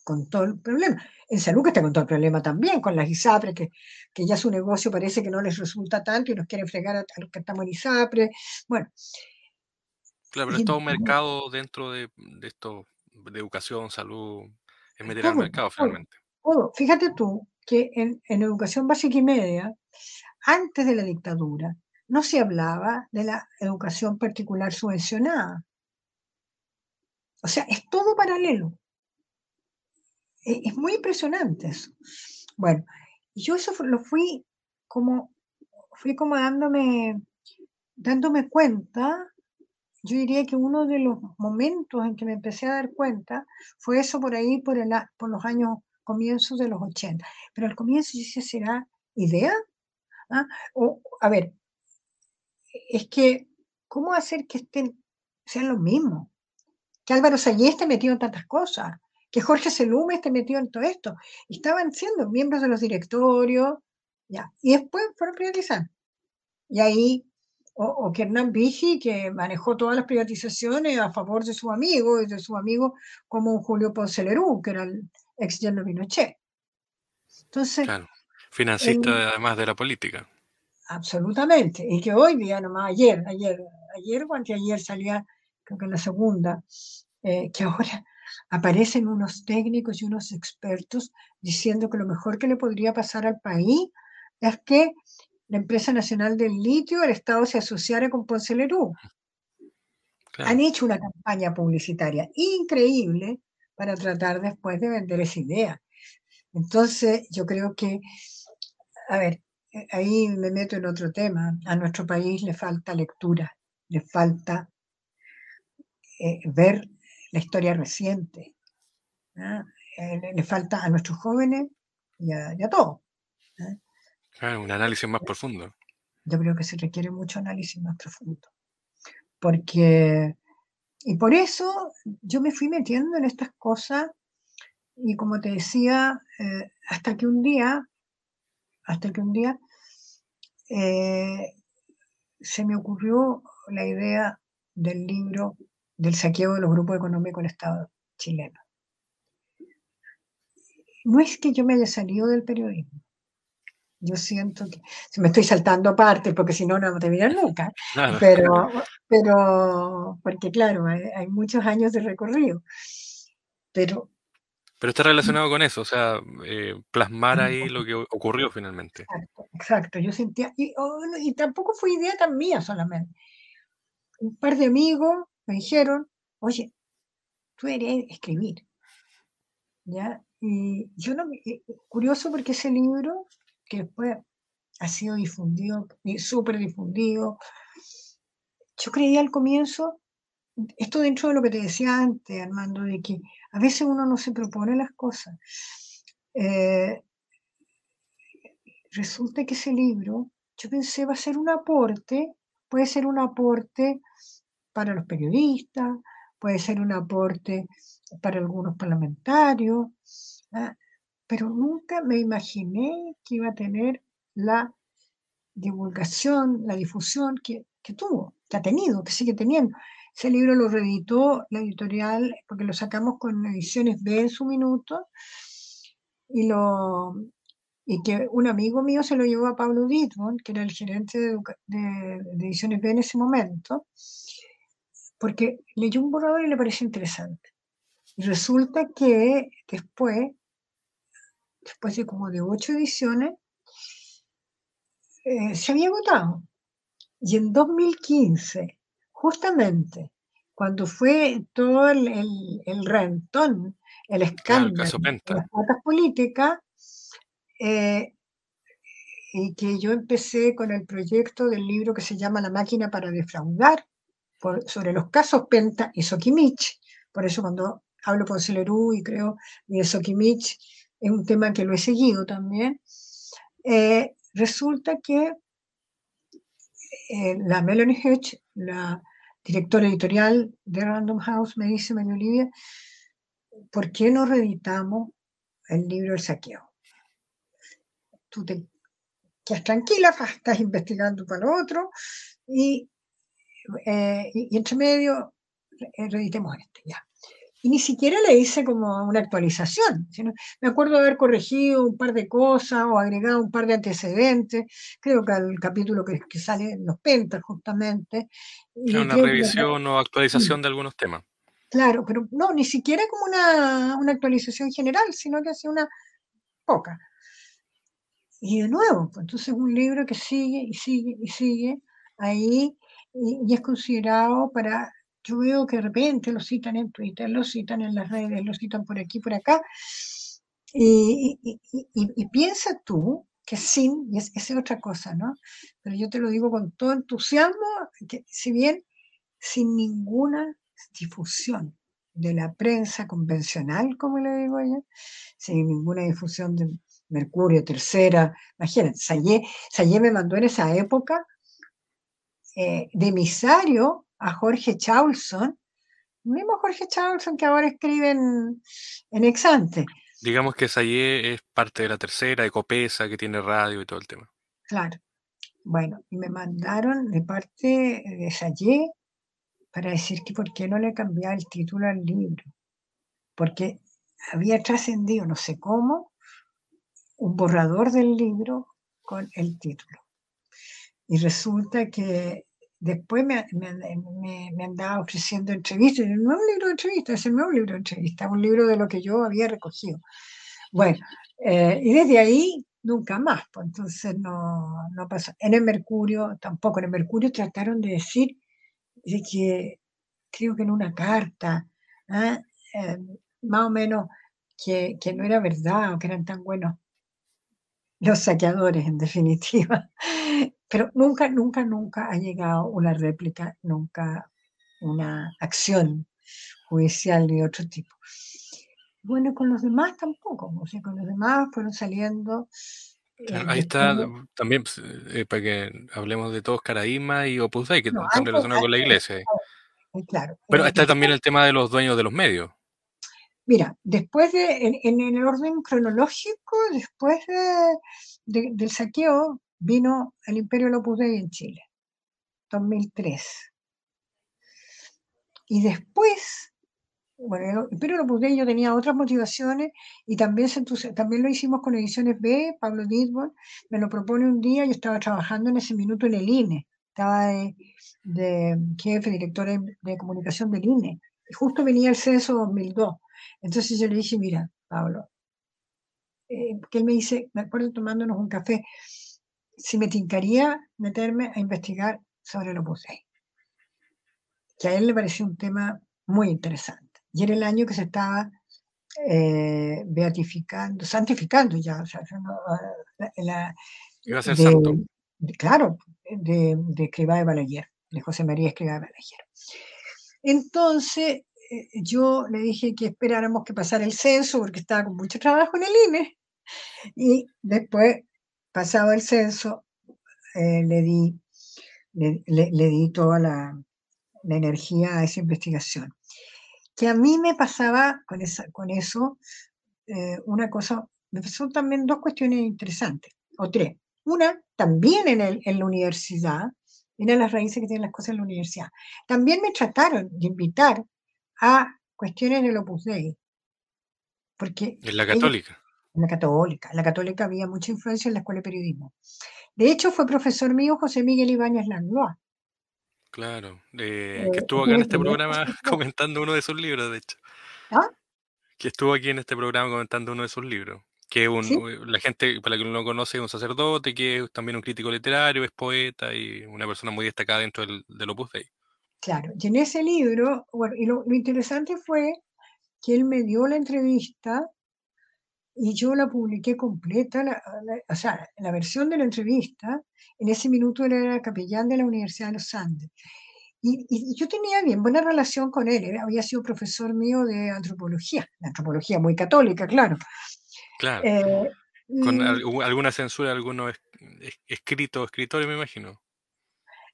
Speaker 2: con todo el problema. En salud que está con todo el problema también, con las ISAPRE, que, que ya su negocio parece que no les resulta tanto y nos quieren fregar a, los que estamos en ISAPRE. Bueno.
Speaker 1: Claro, pero todo un mercado dentro de, esto, de educación, salud, es meter al mercado finalmente.
Speaker 2: Fíjate tú que en, en educación básica y media, antes de la dictadura, no se hablaba de la educación particular subvencionada. O sea, es todo paralelo. E, es muy impresionante eso. Bueno, yo eso lo fui como, fui como dándome, dándome cuenta, yo diría que uno de los momentos en que me empecé a dar cuenta fue eso por ahí, por, el, por los años comienzos de los 80. Pero al comienzo yo decía, ¿será idea? ¿Ah? O, a ver, es que, ¿cómo hacer que estén, sean los mismos? Que Álvaro Sayé esté metido en tantas cosas, que Jorge Selume esté metido en todo esto. estaban siendo miembros de los directorios, ya. Y después fueron privatizando. Y ahí, o, que Hernán Vigi, que manejó todas las privatizaciones a favor de su amigo, y de su amigo como Julio Ponce Lerú, que era el ex yerno Pinochet. Entonces.
Speaker 1: Claro. Financista además de la política.
Speaker 2: Absolutamente. Y que hoy día, nomás ayer, ayer, ayer o ayer salía, creo que en la segunda, eh, que ahora aparecen unos técnicos y unos expertos diciendo que lo mejor que le podría pasar al país es que la empresa nacional del litio, el Estado se asociara con Ponce Lerú. Han hecho una campaña publicitaria increíble para tratar después de vender esa idea. Entonces, yo creo que, a ver, eh, ahí me meto en otro tema. A nuestro país le falta lectura, le falta eh, ver la historia reciente. Eh, le, falta a nuestros jóvenes y a, todos.
Speaker 1: un análisis más profundo.
Speaker 2: Yo creo que se requiere mucho análisis más profundo. Porque, y por eso yo me fui metiendo en estas cosas y como te decía, hasta que un día hasta que un día eh, se me ocurrió la idea del libro del saqueo de los grupos económicos del Estado chileno. No es que yo me haya salido del periodismo. Yo siento que se me estoy saltando aparte porque si no, no vamos a terminar nunca. Pero, pero, porque claro, hay muchos años de recorrido. Pero
Speaker 1: pero está relacionado con eso, o sea, eh, plasmar ahí lo que ocurrió finalmente.
Speaker 2: Exacto, exacto. yo sentía, oh, y, tampoco fue idea tan mía solamente. Un par de amigos me dijeron, oye, tú eres escribir. ¿Ya? Y yo no, eh, curioso porque ese libro, que después ha sido difundido, súper difundido, yo creía al comienzo, esto dentro de lo que te decía antes, Armando, de que a veces uno no se propone las cosas. Eh, resulta que ese libro, yo pensé, va a ser un aporte, puede ser un aporte para los periodistas, puede ser un aporte para algunos parlamentarios, ¿ah? Pero nunca me imaginé que iba a tener la divulgación, la difusión que, que tuvo, que ha tenido, que sigue teniendo. Ese libro lo reeditó la editorial, porque lo sacamos con ediciones B en su minuto, y, lo, y que un amigo mío se lo llevó a Pablo Dittmund, que era el gerente de, de, ediciones B en ese momento, porque leyó un borrador y le pareció interesante. Y resulta que después, después de como de ocho ediciones, eh, se había agotado. Y en 2015 justamente cuando fue todo el, el, rentón, el escándalo de las patas políticas, eh, y que yo empecé con el proyecto del libro que se llama La máquina para defraudar, sobre los casos Penta y Sokimich. Por eso cuando hablo con Celerú y creo de Sokimich, es un tema que lo he seguido también. Eh, resulta que eh, la Melanie Hedge, la director editorial de Random House, me dice, María Olivia, ¿por qué no reeditamos el libro El saqueo? Tú te quedas tranquila, estás investigando para lo otro, y, eh, y, entre medio eh, reeditemos este, ya. Y ni siquiera le hice como una actualización. Sino, me acuerdo de haber corregido un par de cosas o agregado un par de antecedentes, creo que al capítulo que, que sale en los pentas justamente.
Speaker 1: una revisión o actualización de algunos temas.
Speaker 2: Claro, pero no, ni siquiera como una, una actualización general, sino que hace una poca. Y de nuevo, pues, entonces un libro que sigue y sigue y sigue ahí y es considerado para yo veo que de repente lo citan en Twitter, lo citan en las redes, lo citan por aquí, por acá. Y, piensa tú que sin, y es, es otra cosa, ¿no? Pero yo te lo digo con todo entusiasmo, que si bien sin ninguna difusión de la prensa convencional, como le digo yo, sin ninguna difusión de Mercurio, Tercera, imagínate, Sayé, me mandó en esa época eh, de emisario a Jorge Chaulson, mismo Jorge Chaulson que ahora escribe en, Exante.
Speaker 1: Digamos que Sayé es parte de la tercera, de Copesa, que tiene radio y todo el tema.
Speaker 2: Claro. Bueno, y me mandaron de parte de Sayé para decir que por qué no le cambiaba el título al libro. Porque había trascendido, no sé cómo, un borrador del libro con el título. Y resulta que Después me, me, andaba ofreciendo entrevistas. No un libro de entrevistas, es el nuevo libro de entrevistas, un libro de lo que yo había recogido. Bueno, eh, y desde ahí nunca más, pues entonces no, no pasó. En el Mercurio tampoco, en el Mercurio trataron de decir de que, creo que en una carta, ¿ah? eh, más o menos que, que, no era verdad o que eran tan buenos los saqueadores, en definitiva. Pero nunca, nunca, nunca ha llegado una réplica, nunca una acción judicial de otro tipo. Bueno, con los demás tampoco, o sea, con los demás fueron saliendo.
Speaker 1: Eh, ahí está también pues, eh, para que hablemos de todos Caraíma y Opus Dei, que están relacionados con la iglesia.
Speaker 2: Claro.
Speaker 1: Pero está también el tema de los dueños de los medios.
Speaker 2: Mira, después de, en, el orden cronológico, después del saqueo, vino el Imperio de Opus Dei en Chile, 2003. Y después, bueno, el Imperio de Opus Dei yo tenía otras motivaciones y también, también lo hicimos con Ediciones B, Pablo Ditborn me lo propone un día, yo estaba trabajando en ese minuto en el INE, estaba de, jefe, director de, comunicación del INE, y justo venía el censo 2002. Entonces yo le dije, mira, Pablo, eh, que él me dice, me acuerdo tomándonos un café, si me tincaría meterme a investigar sobre el Opus que a él le pareció un tema muy interesante. Y era el año que se estaba eh, beatificando, santificando ya, o sea,
Speaker 1: la, Iba a ser santo.
Speaker 2: claro, de, de Escribá de Balaguer, de José María Escribá de Balaguer. Entonces, eh, yo le dije que esperáramos que pasara el censo porque estaba con mucho trabajo en el INE. Y después pasado el censo, eh, le, di, le, di toda la, energía a esa investigación. Que a mí me pasaba con, esa, con eso eh, una cosa, me pasó también dos cuestiones interesantes, o tres. Una, también en, el, en la universidad, miren las raíces que tienen las cosas en la universidad. También me trataron de invitar a cuestiones del Opus Dei. Porque
Speaker 1: en la católica
Speaker 2: la católica. En la católica había mucha influencia en la escuela de periodismo. De hecho, fue profesor mío José Miguel Ibáñez Langlois.
Speaker 1: Claro, que eh, estuvo acá en este programa comentando uno de sus libros, de hecho.
Speaker 2: ¿Ah?
Speaker 1: Que estuvo aquí en este programa comentando uno de sus libros. Que un, la gente, para que no lo conoce, es un sacerdote, que es también un crítico literario, es poeta y una persona muy destacada dentro del, del Opus Dei.
Speaker 2: Claro, y en ese libro, bueno, y lo, lo interesante fue que él me dio la entrevista y yo la publiqué completa, o sea, la versión de la entrevista, en ese minuto él era capellán de la Universidad de los Andes. Y, yo tenía bien buena relación con él, había sido profesor mío de antropología, la antropología muy católica, claro.
Speaker 1: Claro. Eh, con alguna censura, algunos escritos, escritores, me imagino.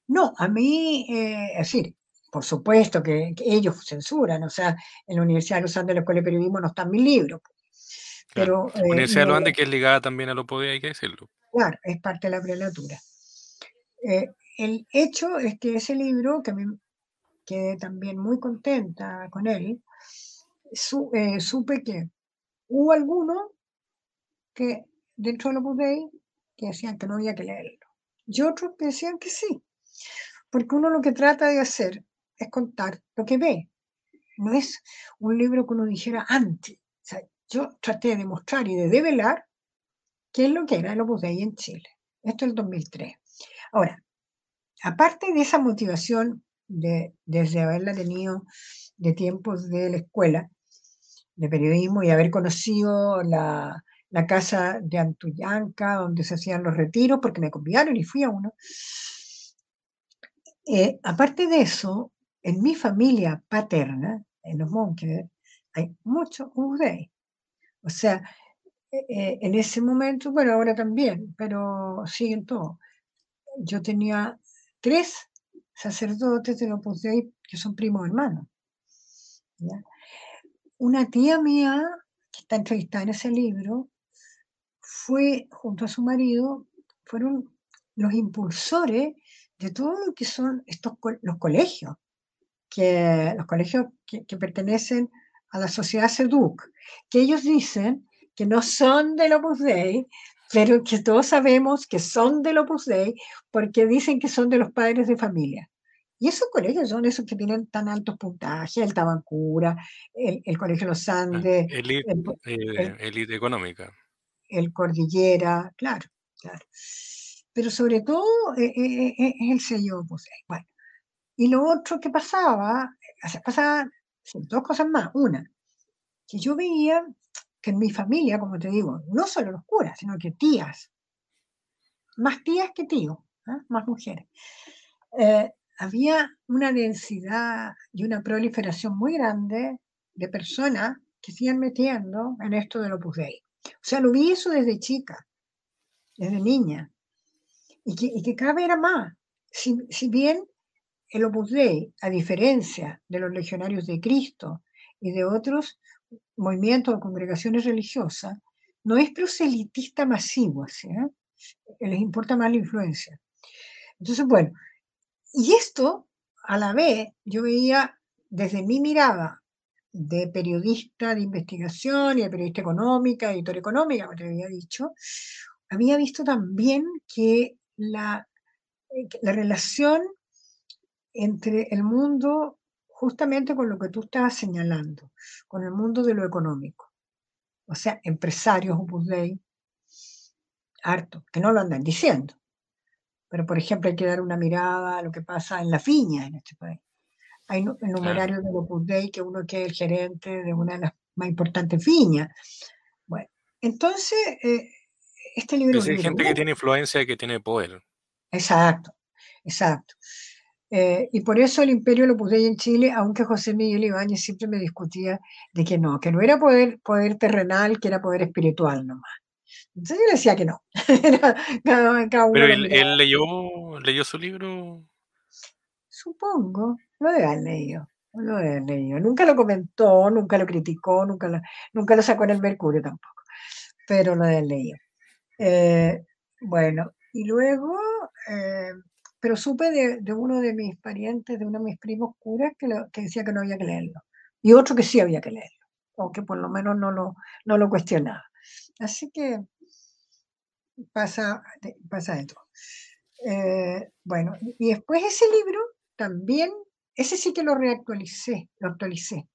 Speaker 2: No, a mí, eh, es decir, por supuesto que, ellos censuran, o sea, en la Universidad de los Andes, en la Escuela de Periodismo, no están mis libros. Pero,
Speaker 1: la Universidad de los Andes, que es ligada también a lo poder, hay que decirlo.
Speaker 2: Claro, es parte de la prelatura. Eh, el hecho es que ese libro, que me quedé también muy contenta con él, eh, supe que hubo algunos que dentro de los Dei que decían que no había que leerlo. Y otros que decían que sí. Porque uno lo que trata de hacer es contar lo que ve. No es un libro que uno dijera antes. Yo traté de mostrar y de develar qué es lo que era el Opus en Chile. Esto es el 2003. Ahora, aparte de esa motivación de, desde haberla tenido de tiempos de la escuela de periodismo y haber conocido la, la casa de Antullanca, donde se hacían los retiros, porque me convidaron y fui a uno. Eh, aparte de eso, en mi familia paterna, en los monjes, hay muchos Dei. O sea, eh, eh, en ese momento, bueno, ahora también, pero siguen todos. Yo tenía tres sacerdotes de los Dei que son primos hermanos. Una tía mía, que está entrevistada en ese libro, fue, junto a su marido, fueron los impulsores de todo lo que son estos los colegios, que, los colegios que, pertenecen a la sociedad SEDUC, que ellos dicen que no son del Opus Dei, pero que todos sabemos que son del Opus Dei porque dicen que son de los padres de familia. Y esos colegios son esos que tienen tan altos puntajes, el Tabancura, el, el Colegio Los ah, Andes.
Speaker 1: Elite, eh, elite económica
Speaker 2: el Cordillera, claro, claro. Pero sobre todo eh, eh, eh, es el sello Opus Bueno, y lo otro que pasaba, pasaban dos cosas más. Una, que yo veía que en mi familia, como te digo, no solo los curas, sino que tías, más tías que tíos, ¿ah? más mujeres, había una densidad y una proliferación muy grande de personas que siguen metiendo en esto del Opus Dei. O sea, lo vi eso desde chica, desde niña, y que, cada vez era más. Si, bien el Opus Dei, a diferencia de los legionarios de Cristo y de otros movimientos o congregaciones religiosas, no es proselitista masivo, ¿eh? les importa más la influencia. Entonces, bueno, y esto a la vez yo veía desde mi mirada de periodista de investigación y de periodista económica, editor económica, como te había dicho, había visto también que la, eh, la relación entre el mundo, justamente con lo que tú estabas señalando, con el mundo de lo económico, o sea, empresarios Opus Dei, harto, que no lo andan diciendo. Pero, por ejemplo, hay que dar una mirada a lo que pasa en la fiña en este país hay el numerario de Opus Dei, que uno que es el gerente de una de las más importantes viñas. Bueno, entonces, eh, este libro...
Speaker 1: hay gente que tiene influencia y que tiene poder.
Speaker 2: Exacto, exacto. Eh, y por eso el imperio lo puse en Chile, aunque José Miguel Ibáñez siempre me discutía de que no, que no era poder, poder terrenal, que era poder espiritual nomás. Entonces yo le decía que no.
Speaker 1: Pero él, leyó, leyó su libro.
Speaker 2: Supongo, lo debe haber leído. Lo debe haber leído. Nunca lo comentó, nunca lo criticó, nunca lo, nunca lo sacó en el Mercurio tampoco. Pero lo debe haber leído. Eh, bueno, y luego, eh, pero supe de, uno de mis parientes, de uno de mis primos curas, que, que decía que no había que leerlo. Y otro que sí había que leerlo, o que por lo menos no lo, no lo cuestionaba. Así que pasa, pasa de todo. Eh, bueno, y después ese libro también ese sí que lo reactualicé, lo actualicé.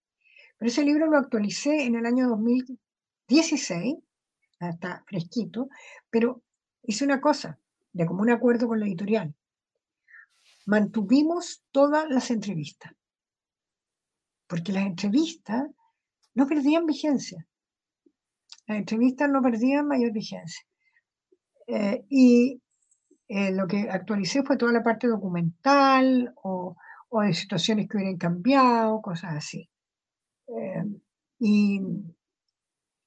Speaker 2: Pero ese libro lo actualicé en el año 2016, está fresquito, pero hice una cosa, de común acuerdo con la editorial. Mantuvimos todas las entrevistas, porque las entrevistas no perdían vigencia. Las entrevistas no perdían mayor vigencia. Eh, y eh, lo que actualicé fue toda la parte documental o o de situaciones que hubieran cambiado, cosas así. Eh, y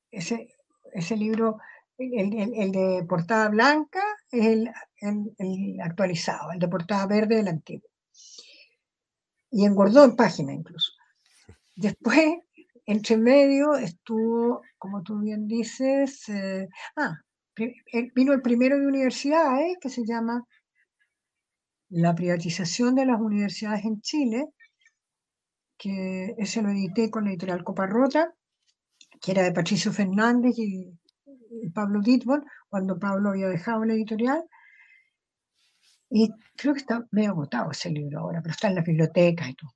Speaker 2: ese, ese libro, el, el, de portada blanca, es el, el, actualizado, el de portada verde, el antiguo. Y engordó en página incluso. Después, entre medio, estuvo, como tú bien dices, eh, ah, vino el primero de universidades que se llama la privatización de las universidades en Chile que ese lo edité con la editorial Coparrota, que era de Patricio Fernández y, Pablo Ditbol, cuando Pablo había dejado la editorial. Y creo que está medio agotado ese libro ahora, pero está en la biblioteca y todo.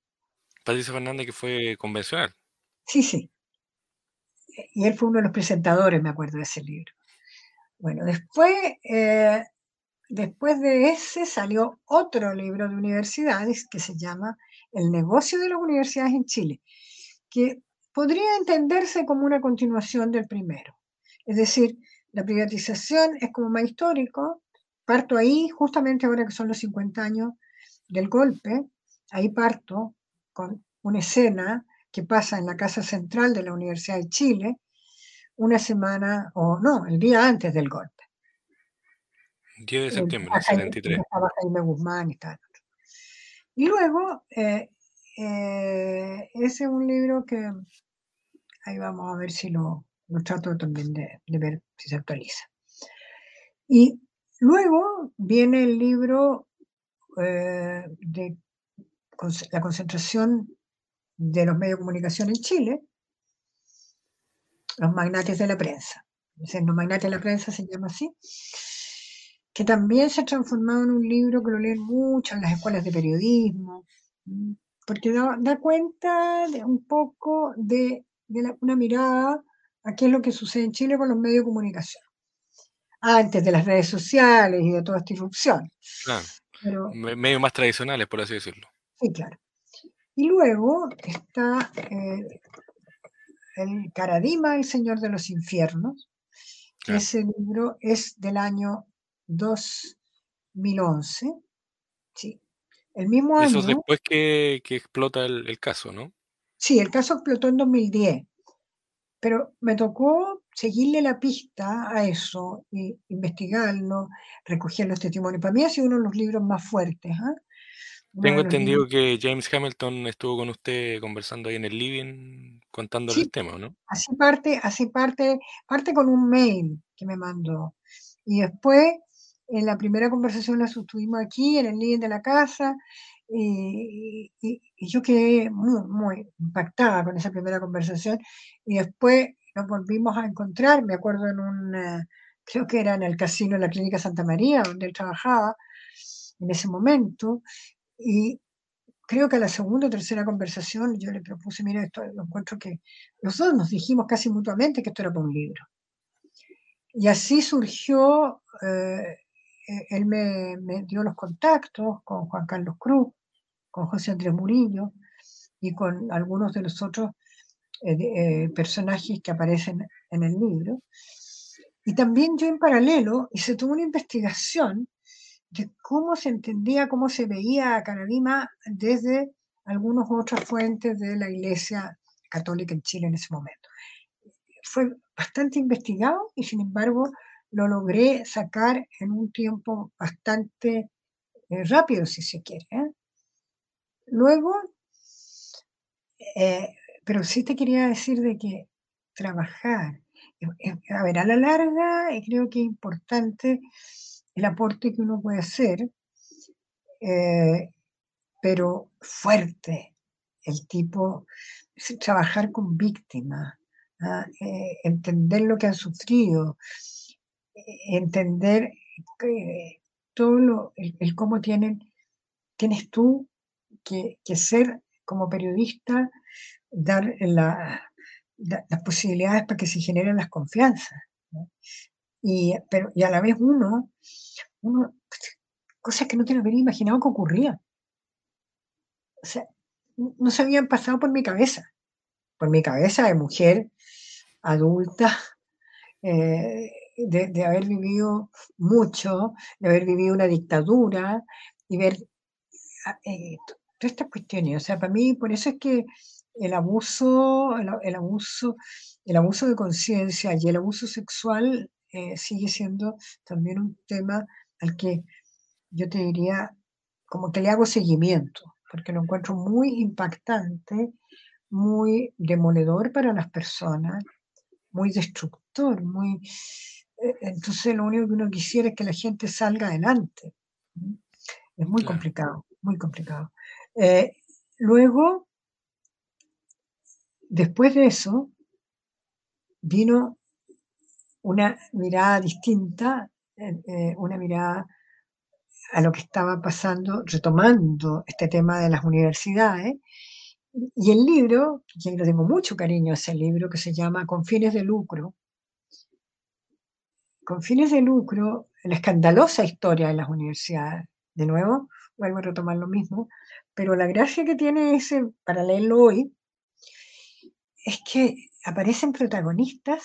Speaker 1: Patricio Fernández que fue convencional.
Speaker 2: Sí, sí. Y él fue uno de los presentadores, me acuerdo de ese libro. Bueno, después, eh, después de ese salió otro libro de universidades que se llama El negocio de las universidades en Chile, que podría entenderse como una continuación del primero. Es decir, la privatización es como más histórico, parto ahí, justamente ahora que son los 50 años del golpe, ahí parto con una escena que pasa en la Casa Central de la Universidad de Chile, una semana, o no, el día antes del golpe.
Speaker 1: 10 de septiembre del 73.
Speaker 2: Estaba Jaime Guzmán y tal. Y luego, eh, eh, ese es un libro que ahí vamos a ver si lo, trato también de, ver si se actualiza. Y luego viene el libro eh, de la concentración de los medios de comunicación en Chile, los magnates de la prensa. los magnates de la prensa se llama así, que también se ha transformado en un libro que lo leen mucho en las escuelas de periodismo, porque da, cuenta de un poco de, una mirada a qué es lo que sucede en Chile con los medios de comunicación, antes de las redes sociales y de toda esta irrupción.
Speaker 1: Claro, medios más tradicionales, por así decirlo.
Speaker 2: Sí, claro. Y luego está eh, el Caradima, el Señor de los Infiernos, que ese libro es del año 2011. Sí. El mismo año.
Speaker 1: Eso después que, explota el, caso, ¿no?
Speaker 2: Sí, el caso explotó en 2010. Pero me tocó seguirle la pista a eso, y investigarlo, recoger los testimonios. Para mí ha sido uno de los libros más fuertes. ¿ah?
Speaker 1: Tengo entendido que James Hamilton estuvo con usted conversando ahí en el living contándole el tema, ¿no?
Speaker 2: Así parte, así parte, parte con un mail que me mandó. Y después, en la primera conversación la sostuvimos aquí, en el living de la casa, y, yo quedé muy, muy impactada con esa primera conversación. Y después nos volvimos a encontrar, me acuerdo en un, creo que era en el casino de la Clínica Santa María, donde él trabajaba en ese momento, y creo que a la segunda o tercera conversación yo le propuse, mira, esto lo encuentro que los dos nos dijimos casi mutuamente que esto era para un libro. Y así surgió, eh, eh, él me, dio los contactos con Juan Carlos Cruz, con José Andrés Murillo y con algunos de los otros eh, personajes que aparecen en el libro. Y también yo en paralelo hice toda una investigación de cómo se entendía, cómo se veía a Canadima desde algunas otras fuentes de la Iglesia Católica en Chile en ese momento. Fue bastante investigado y sin embargo lo logré sacar en un tiempo bastante eh, rápido, si se quiere. ¿eh? Luego, eh, pero sí te quería decir de que trabajar, a ver, a la larga, creo que es importante el aporte que uno puede hacer, eh, pero fuerte, el tipo, trabajar con víctimas, ¿ah? eh, entender lo que han sufrido, eh, entender todo lo, el, cómo tienen, tienes tú que, ser como periodista, dar las posibilidades para que se generen las confianzas. Y, pero, y a la vez uno, cosas que no te lo hubiera imaginado que ocurrían. O sea, no se habían pasado por mi cabeza, por mi cabeza de mujer adulta, eh, de, haber vivido mucho, de haber vivido una dictadura y ver eh, todas estas cuestiones. O sea, para mí, por eso es que el abuso, el abuso, el abuso de conciencia y el abuso sexual eh, sigue siendo también un tema al que yo te diría como que le hago seguimiento, porque lo encuentro muy impactante, muy demoledor para las personas, muy destructor, muy... Eh, entonces lo único que uno quisiera es que la gente salga adelante. Es muy complicado, muy complicado. Eh, luego, Después de eso, vino una mirada distinta, eh, una mirada a lo que estaba pasando, retomando este tema de las universidades. Y el libro, que yo tengo mucho cariño, ese libro que se llama Con fines de lucro, con fines de lucro, la escandalosa historia de las universidades. De nuevo, vuelvo a retomar lo mismo, pero la gracia que tiene ese, para leerlo hoy, es que aparecen protagonistas,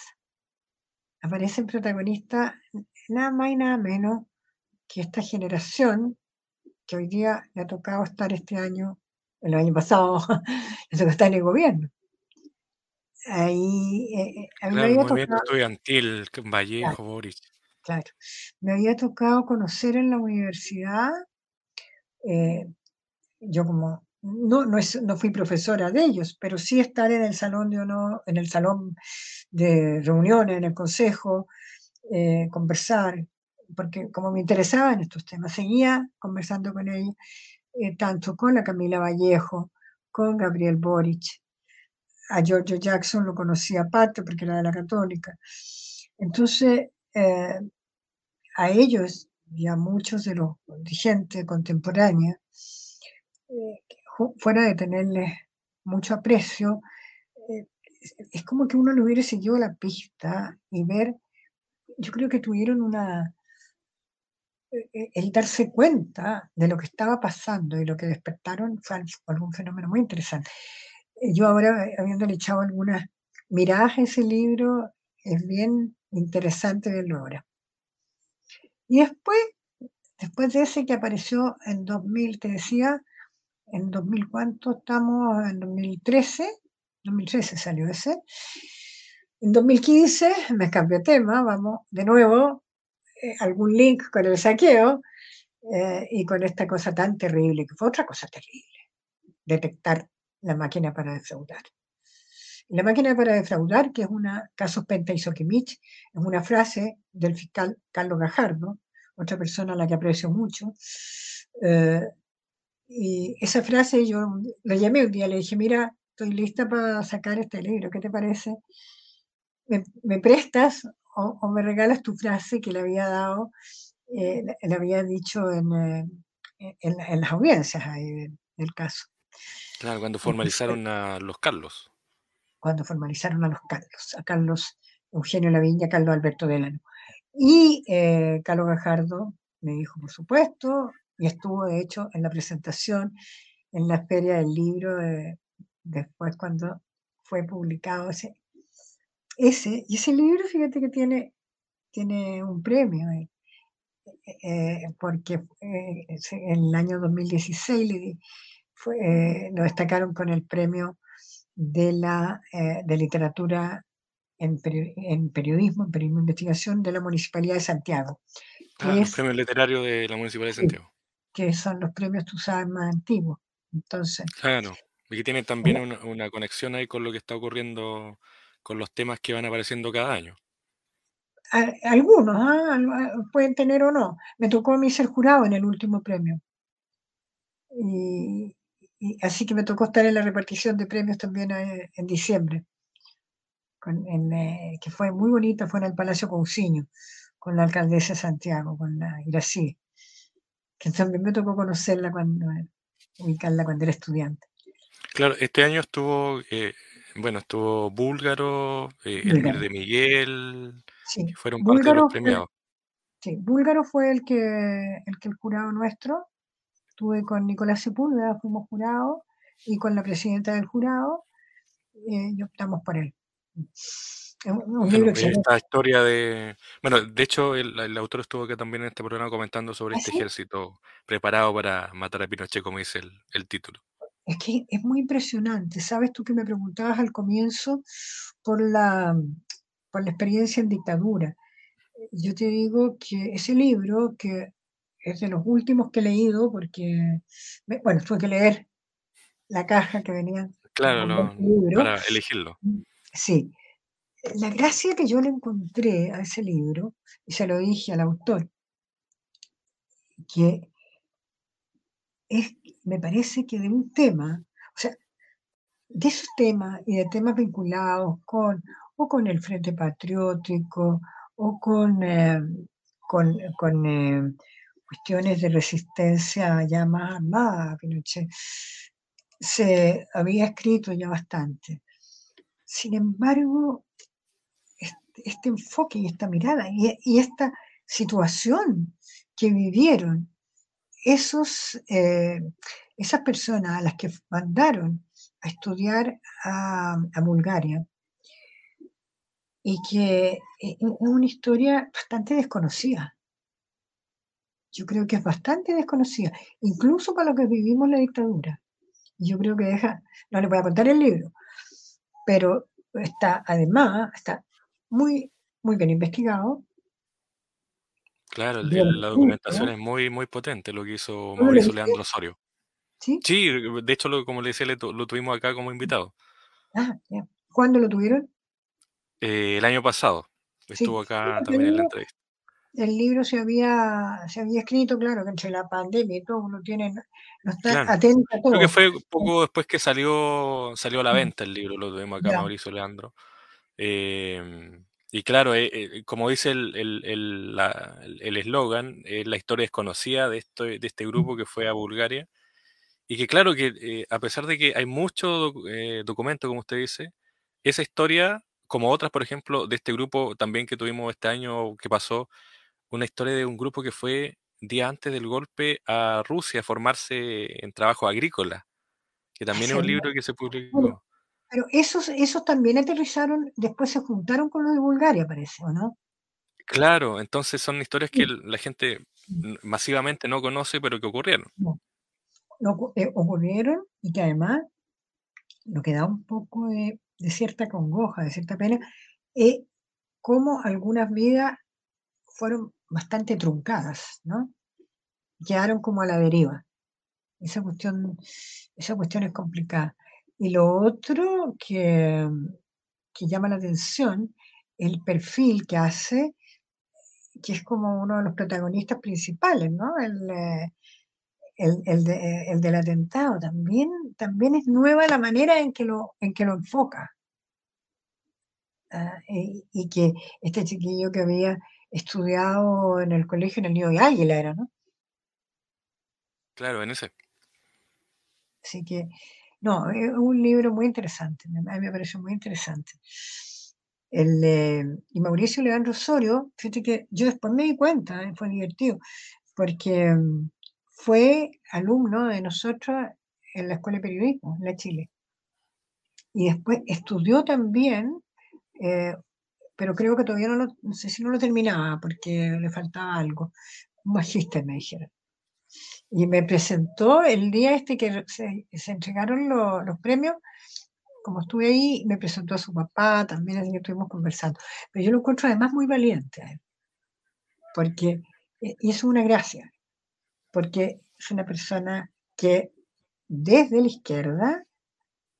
Speaker 2: aparecen protagonistas nada más y nada menos que esta generación que hoy día le ha tocado estar este año, el año pasado, le tocó estar en el gobierno. Ahí, eh, eh, a mí me
Speaker 1: Claro, el
Speaker 2: había tocado,
Speaker 1: estudiantil,
Speaker 2: claro,
Speaker 1: Vallejo, Boris.
Speaker 2: claro, me había tocado conocer en la universidad, eh, yo como, no, no, es, no fui profesora de ellos, pero sí estar en el salón de honor, en el salón de reuniones, en el consejo, eh, conversar, porque como me interesaban estos temas, seguía conversando con ellos, eh, tanto con la Camila Vallejo, con Gabriel Boric, a Giorgio Jackson lo conocía aparte porque era de la católica. Entonces, eh, a ellos y a muchos de los dirigentes contemporáneos, eh, fuera de tenerles mucho aprecio, eh, es como que uno le hubiera seguido la pista y ver, yo creo que tuvieron una, eh, eh, el darse cuenta de lo que estaba pasando y lo que despertaron fue algún fenómeno muy interesante. Eh, Yo ahora, habiéndole echado algunas miradas a ese libro, es bien interesante verlo ahora. Y después, después de ese que apareció en 2000, te decía, en 2000, ¿cuánto estamos? En 2013, 2013 salió ese. En 2015 me cambió tema, vamos de nuevo, eh, algún link con el saqueo eh, y con esta cosa tan terrible, que fue otra cosa terrible, detectar la máquina para defraudar. La máquina para defraudar, que es una, caso Penta y Soquimich, es una frase del fiscal Carlos Gajardo, otra persona a la que aprecio mucho. Eh, y esa frase yo la llamé un día, le dije, mira, estoy lista para sacar este libro, ¿qué te parece? ¿Me, me prestas o, o, me regalas tu frase que le había dado, eh, le había dicho en, eh, en, en, las audiencias ahí del caso?
Speaker 1: Claro, cuando formalizaron a los Carlos
Speaker 2: cuando formalizaron a los Carlos, a Carlos Eugenio Laviña, Carlos Alberto Delano. Y eh, Carlos Gajardo me dijo, por supuesto, y estuvo de hecho en la presentación en la feria del libro de, después cuando fue publicado ese, ese. Y ese libro, fíjate que tiene, tiene un premio, eh, eh, porque en el año 2016 le, fue, lo destacaron con el premio de la eh, de literatura en, peri en, periodismo, en periodismo de investigación de la Municipalidad de Santiago.
Speaker 1: Ah, es, los premios literarios de la Municipalidad de Santiago.
Speaker 2: Que son los premios, tú sabes, más antiguos. Entonces.
Speaker 1: Claro, y que tiene también una, una, conexión ahí con lo que está ocurriendo con los temas que van apareciendo cada año.
Speaker 2: Algunos, ¿eh? pueden tener o no. Me tocó a mí ser jurado en el último premio. Y, y así que me tocó estar en la repartición de premios también eh, en diciembre, con, en, eh, que fue muy bonita, fue en el Palacio Cousiño, con la alcaldesa de Santiago, con la Irací, que también me tocó conocerla cuando, ubicarla cuando era estudiante.
Speaker 1: Claro, este año estuvo, eh, bueno, estuvo Búlgaro, eh, Elmir de Miguel,
Speaker 2: sí.
Speaker 1: que fueron
Speaker 2: Búlgaro
Speaker 1: parte de los premiados.
Speaker 2: Fue, sí, Búlgaro fue el que, el que el jurado nuestro, estuve con Nicolás Sepúlveda, fuimos jurados, y con la presidenta del jurado, eh, y optamos por él.
Speaker 1: Un, un bueno, esta historia de. Bueno, de hecho, el, el, autor estuvo acá también en este programa comentando sobre
Speaker 2: ¿Ah,
Speaker 1: este
Speaker 2: sí?
Speaker 1: ejército preparado para matar a Pinochet, como dice el, el, título.
Speaker 2: Es que es muy impresionante. Sabes tú que me preguntabas al comienzo por la, por la experiencia en dictadura. Yo te digo que ese libro, que es de los últimos que he leído, porque, bueno, tuve que leer la caja que venía.
Speaker 1: Claro, no, libro. para elegirlo.
Speaker 2: Sí. La gracia que yo le encontré a ese libro, y se lo dije al autor, que es, me parece que de un tema, o sea, de esos temas y de temas vinculados con o con el Frente Patriótico o con, eh, con, con eh, cuestiones de resistencia ya más armada Pinochet, se había escrito ya bastante. Sin embargo, este, enfoque y esta mirada y, esta situación que vivieron esos, eh, esas personas a las que mandaron a estudiar a, Bulgaria y que eh, es una historia bastante desconocida. Yo creo que es bastante desconocida, incluso para lo que vivimos la dictadura. Yo creo que deja, no le voy a contar el libro, pero está además, está muy, muy bien investigado.
Speaker 1: Claro, la documentación es muy, muy potente lo que hizo Mauricio Leandro Osorio. ¿Sí? Sí, de hecho, lo, como le decía, lo tuvimos acá como invitado.
Speaker 2: Ah, ya. ¿Cuándo lo tuvieron?
Speaker 1: Eh, el año pasado. Estuvo acá también en la entrevista
Speaker 2: el libro se había, se había escrito, claro, que entre la pandemia y todo, uno tiene, no está atento a todo.
Speaker 1: Creo que fue poco después que salió, salió a la mm. venta el libro, lo tuvimos acá, Mauricio Leandro. Em, y claro, eh, eh, como dice el eslogan, el, es la historia desconocida de, esto, de este grupo que fue a Bulgaria. Y que claro que eh, a pesar de que hay mucho documento, como usted dice, esa historia, como otras, por ejemplo, de este grupo también que tuvimos este año que pasó, una historia de un grupo que fue día antes del golpe a Rusia a formarse en trabajo agrícola, que también es un libro que se publicó.
Speaker 2: Pero esos, esos también aterrizaron, después se juntaron con los de Bulgaria, parece, ¿o no?
Speaker 1: Claro, entonces son historias que la gente masivamente no conoce, pero que ocurrieron.
Speaker 2: No. Eh, ocurrieron y que además lo que da un poco de, cierta congoja, de cierta pena, es cómo algunas vidas fueron bastante truncadas, ¿no? Quedaron como a la deriva. Esa cuestión, esa cuestión es complicada. Y lo otro que, que llama la atención, el perfil que hace, que es como uno de los protagonistas principales, ¿no? El, eh, el, del atentado. También, también es nueva la manera en que lo, en que lo enfoca. Ah, y, que este chiquillo que había estudiado en el colegio en el Nido de Águila, era, ¿no?
Speaker 1: Claro, en ese.
Speaker 2: Así que, no, es un libro muy interesante, a mí me pareció muy interesante. El, y Mauricio Leandro Osorio, fíjate que yo después me di cuenta, ¿eh? fue divertido, porque mm, fue alumno de nosotros en la Escuela de Periodismo, en la Chile. Y después estudió también eh, pero creo que todavía no, lo, sé si no lo terminaba porque le faltaba algo. Un magíster, me dijeron. Y me presentó el día este que se, entregaron los premios, como estuve ahí, me presentó a su papá, también así que estuvimos conversando. Pero yo lo encuentro además muy valiente él, porque, eh, y es una gracia, porque es una persona que desde la izquierda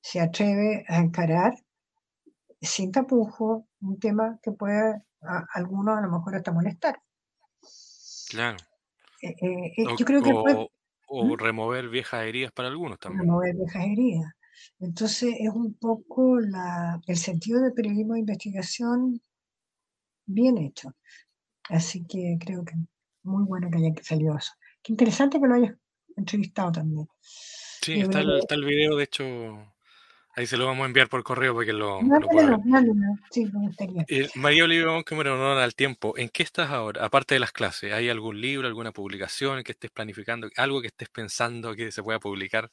Speaker 2: se atreve a encarar sin tapujo un tema que puede a algunos a lo mejor hasta molestar.
Speaker 1: Claro.
Speaker 2: Eh, eh, eh, yo creo que
Speaker 1: o ¿Mm? remover viejas heridas para algunos también.
Speaker 2: Remover viejas heridas. Entonces es un poco la, el sentido del periodismo de investigación bien hecho. Así que creo que muy bueno que haya salido eso. Qué interesante que lo hayas entrevistado también.
Speaker 1: Sí, está el, está el video, de hecho, Ahí se lo vamos a enviar por correo porque lo, no, lo no, no, sí. Eh, María Olivia no al tiempo, ¿en qué estás ahora? Aparte de las clases, ¿hay algún libro, alguna publicación que estés planificando, algo que estés pensando que se pueda publicar?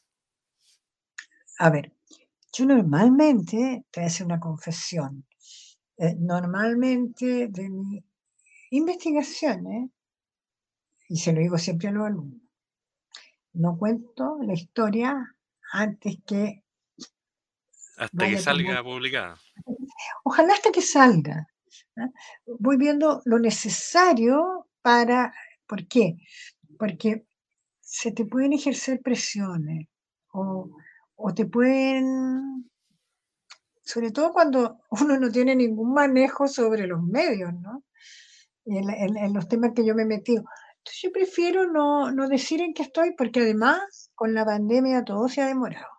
Speaker 2: A ver, yo normalmente, te voy a hacer una confesión, eh, normalmente de mi investigaciones, y se lo digo siempre a los alumnos, no cuento la historia antes que
Speaker 1: hasta que salga publicada.
Speaker 2: Ojalá hasta que salga. Voy viendo lo necesario para... ¿Por qué? Porque se te pueden ejercer presiones o, te pueden... Sobre todo cuando uno no tiene ningún manejo sobre los medios, ¿no? En, en, los temas que yo me he metido. Entonces yo prefiero no, no decir en qué estoy porque además con la pandemia todo se ha demorado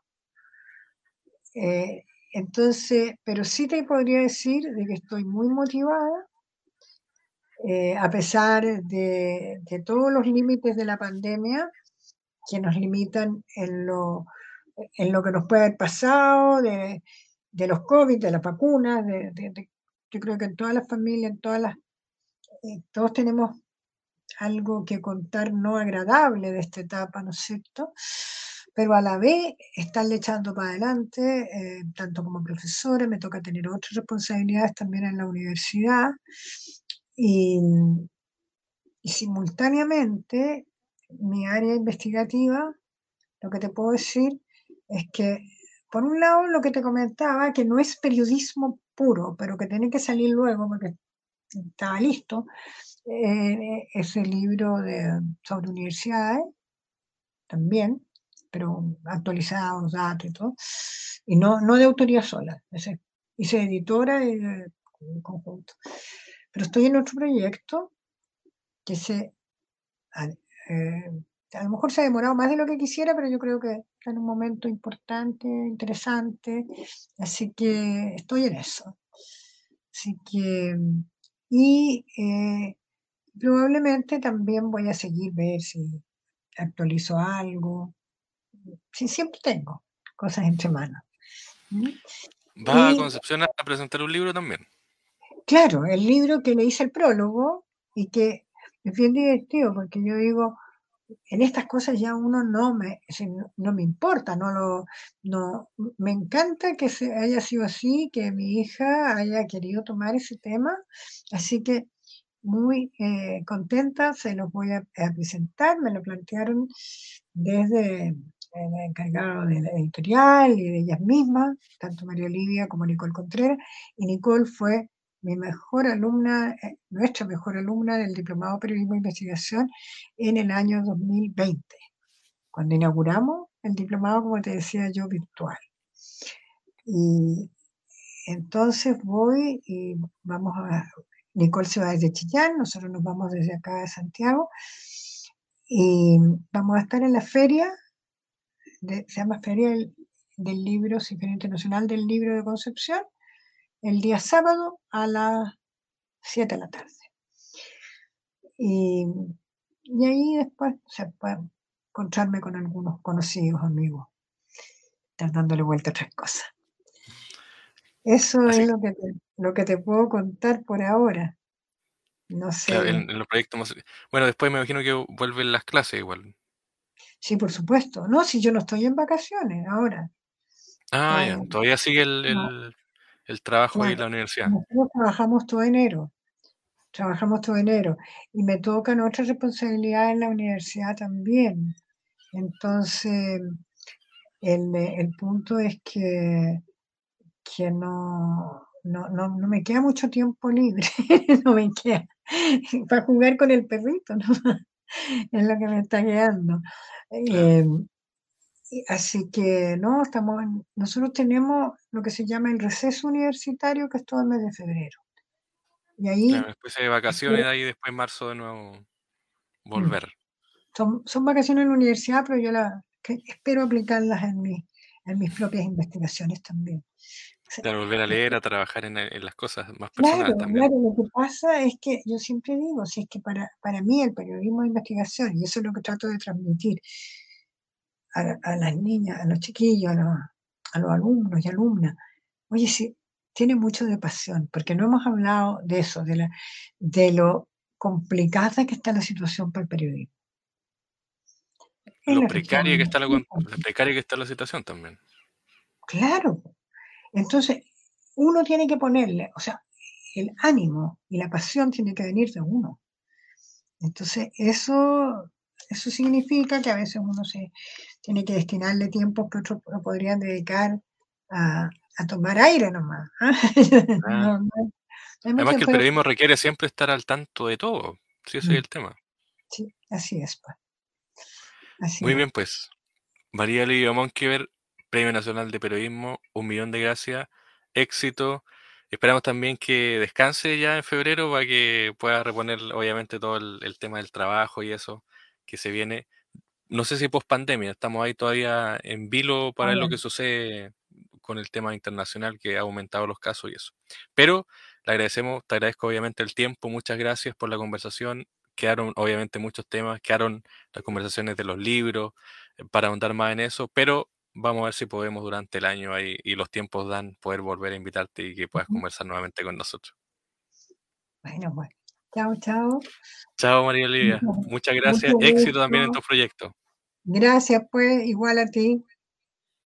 Speaker 2: Eh, entonces, pero sí te podría decir de que estoy muy motivada, eh, a pesar de, todos los límites de la pandemia que nos limitan en lo, en lo que nos puede haber pasado, de, de los COVID, de las vacunas, yo creo que en todas las familias, en todas las, eh, todos tenemos algo que contar no agradable de esta etapa, ¿no es cierto? Pero a la vez estarle echando para adelante, eh, tanto como profesora, me toca tener otras responsabilidades también en la universidad y, simultáneamente mi área investigativa, lo que te puedo decir es que, por un lado, lo que te comentaba, que no es periodismo puro, pero que tiene que salir luego porque estaba listo, eh, ese libro de, sobre universidades, también, pero actualizados, datos y todo, y no, no de autoría sola, ese, hice editora y de, conjunto. Pero estoy en otro proyecto que se, eh, a lo mejor se ha demorado más de lo que quisiera, pero yo creo que está en un momento importante, interesante, así que estoy en eso. Así que, y eh, probablemente también voy a seguir ver si actualizo algo. Sí, siempre tengo cosas entre manos.
Speaker 1: ¿Va a Concepción a presentar un libro también?
Speaker 2: Claro, el libro que le hice el prólogo y que es bien divertido porque yo digo, en estas cosas ya uno no me, no me importa, no lo, no, me encanta que se haya sido así, que mi hija haya querido tomar ese tema, así que muy eh, contenta, se los voy a, presentar, me lo plantearon desde el encargado de la editorial y de ellas mismas, tanto María Olivia como Nicole Contreras, y Nicole fue mi mejor alumna, eh, nuestra mejor alumna del Diplomado Periodismo e Investigación en el año 2020, cuando inauguramos el diplomado, como te decía yo, virtual. Y entonces voy y vamos a, Nicole se va desde Chillán, nosotros nos vamos desde acá de Santiago y vamos a estar en la feria, se llama Feria del, del Libro, Feria Internacional del Libro de Concepción, el día sábado a las 7 de la tarde. Y, ahí después se puede encontrarme con algunos conocidos amigos, estar dándole vuelta a otras cosas. Eso es lo que, te, lo que te puedo contar por ahora. No sé.
Speaker 1: en, los proyectos Bueno, después me imagino que vuelven las clases igual.
Speaker 2: Sí, por supuesto. No, si yo no estoy en vacaciones ahora.
Speaker 1: Ah, ya. Eh, Todavía sigue el, el trabajo ahí en la universidad.
Speaker 2: Nosotros trabajamos todo enero, trabajamos todo enero y me tocan otras responsabilidades en la universidad también. Entonces, el, el punto es que, que no, no, no, no, me queda mucho tiempo libre, no me queda para jugar con el perrito, ¿no? es lo que me está quedando. Em, Así que no, estamos nosotros tenemos lo que se llama el receso universitario, que es todo el mes de febrero.
Speaker 1: Y ahí. después hay vacaciones, ahí después en marzo de nuevo mm. volver.
Speaker 2: Son, son vacaciones en la universidad, pero yo la, espero aplicarlas en, mi, en mis propias investigaciones también.
Speaker 1: Claro, volver a leer, a trabajar en, las cosas más personales también.
Speaker 2: Claro, lo que pasa es que yo siempre digo, si es que para, para mí el periodismo de investigación, y eso es lo que trato de transmitir, a, las niñas, a los chiquillos, a los, alumnos y alumnas. Oye, sí, tiene mucho de pasión, porque no hemos hablado de eso, de, la, de lo complicada que está la situación para el periodismo.
Speaker 1: Lo precaria que, está la, precaria que está la situación también.
Speaker 2: Claro. Entonces, uno tiene que ponerle, o sea, el ánimo y la pasión tiene que venir de uno. Entonces, eso eso significa que a veces uno se tiene que destinarle tiempo que otros lo podrían dedicar a, tomar aire nomás. ¿ah?
Speaker 1: Ah. Además que el periodismo requiere siempre estar al tanto de todo. Sí, ese es mm. el tema.
Speaker 2: Sí, así es.
Speaker 1: Pues. Muy bien, pues. María Lidia Monkever, Premio Nacional de Periodismo, un millón de gracias, éxito. Esperamos también que descanse ya en febrero para que pueda reponer, obviamente, todo el tema del trabajo y eso que se viene, no sé si post pandemia, estamos ahí todavía en vilo para ver lo que sucede con el tema internacional que ha aumentado los casos y eso. Pero le agradecemos, te agradezco obviamente el tiempo, muchas gracias por la conversación. Quedaron obviamente muchos temas, quedaron las conversaciones de los libros eh, para ahondar más en eso, pero vamos a ver si podemos durante el año ahí y los tiempos dan poder volver a invitarte y que puedas conversar nuevamente con nosotros.
Speaker 2: Bueno, bueno. Chao, chao.
Speaker 1: Chao, María Olivia. Muchas gracias. Éxito también en tu proyecto.
Speaker 2: Gracias, pues, igual a ti.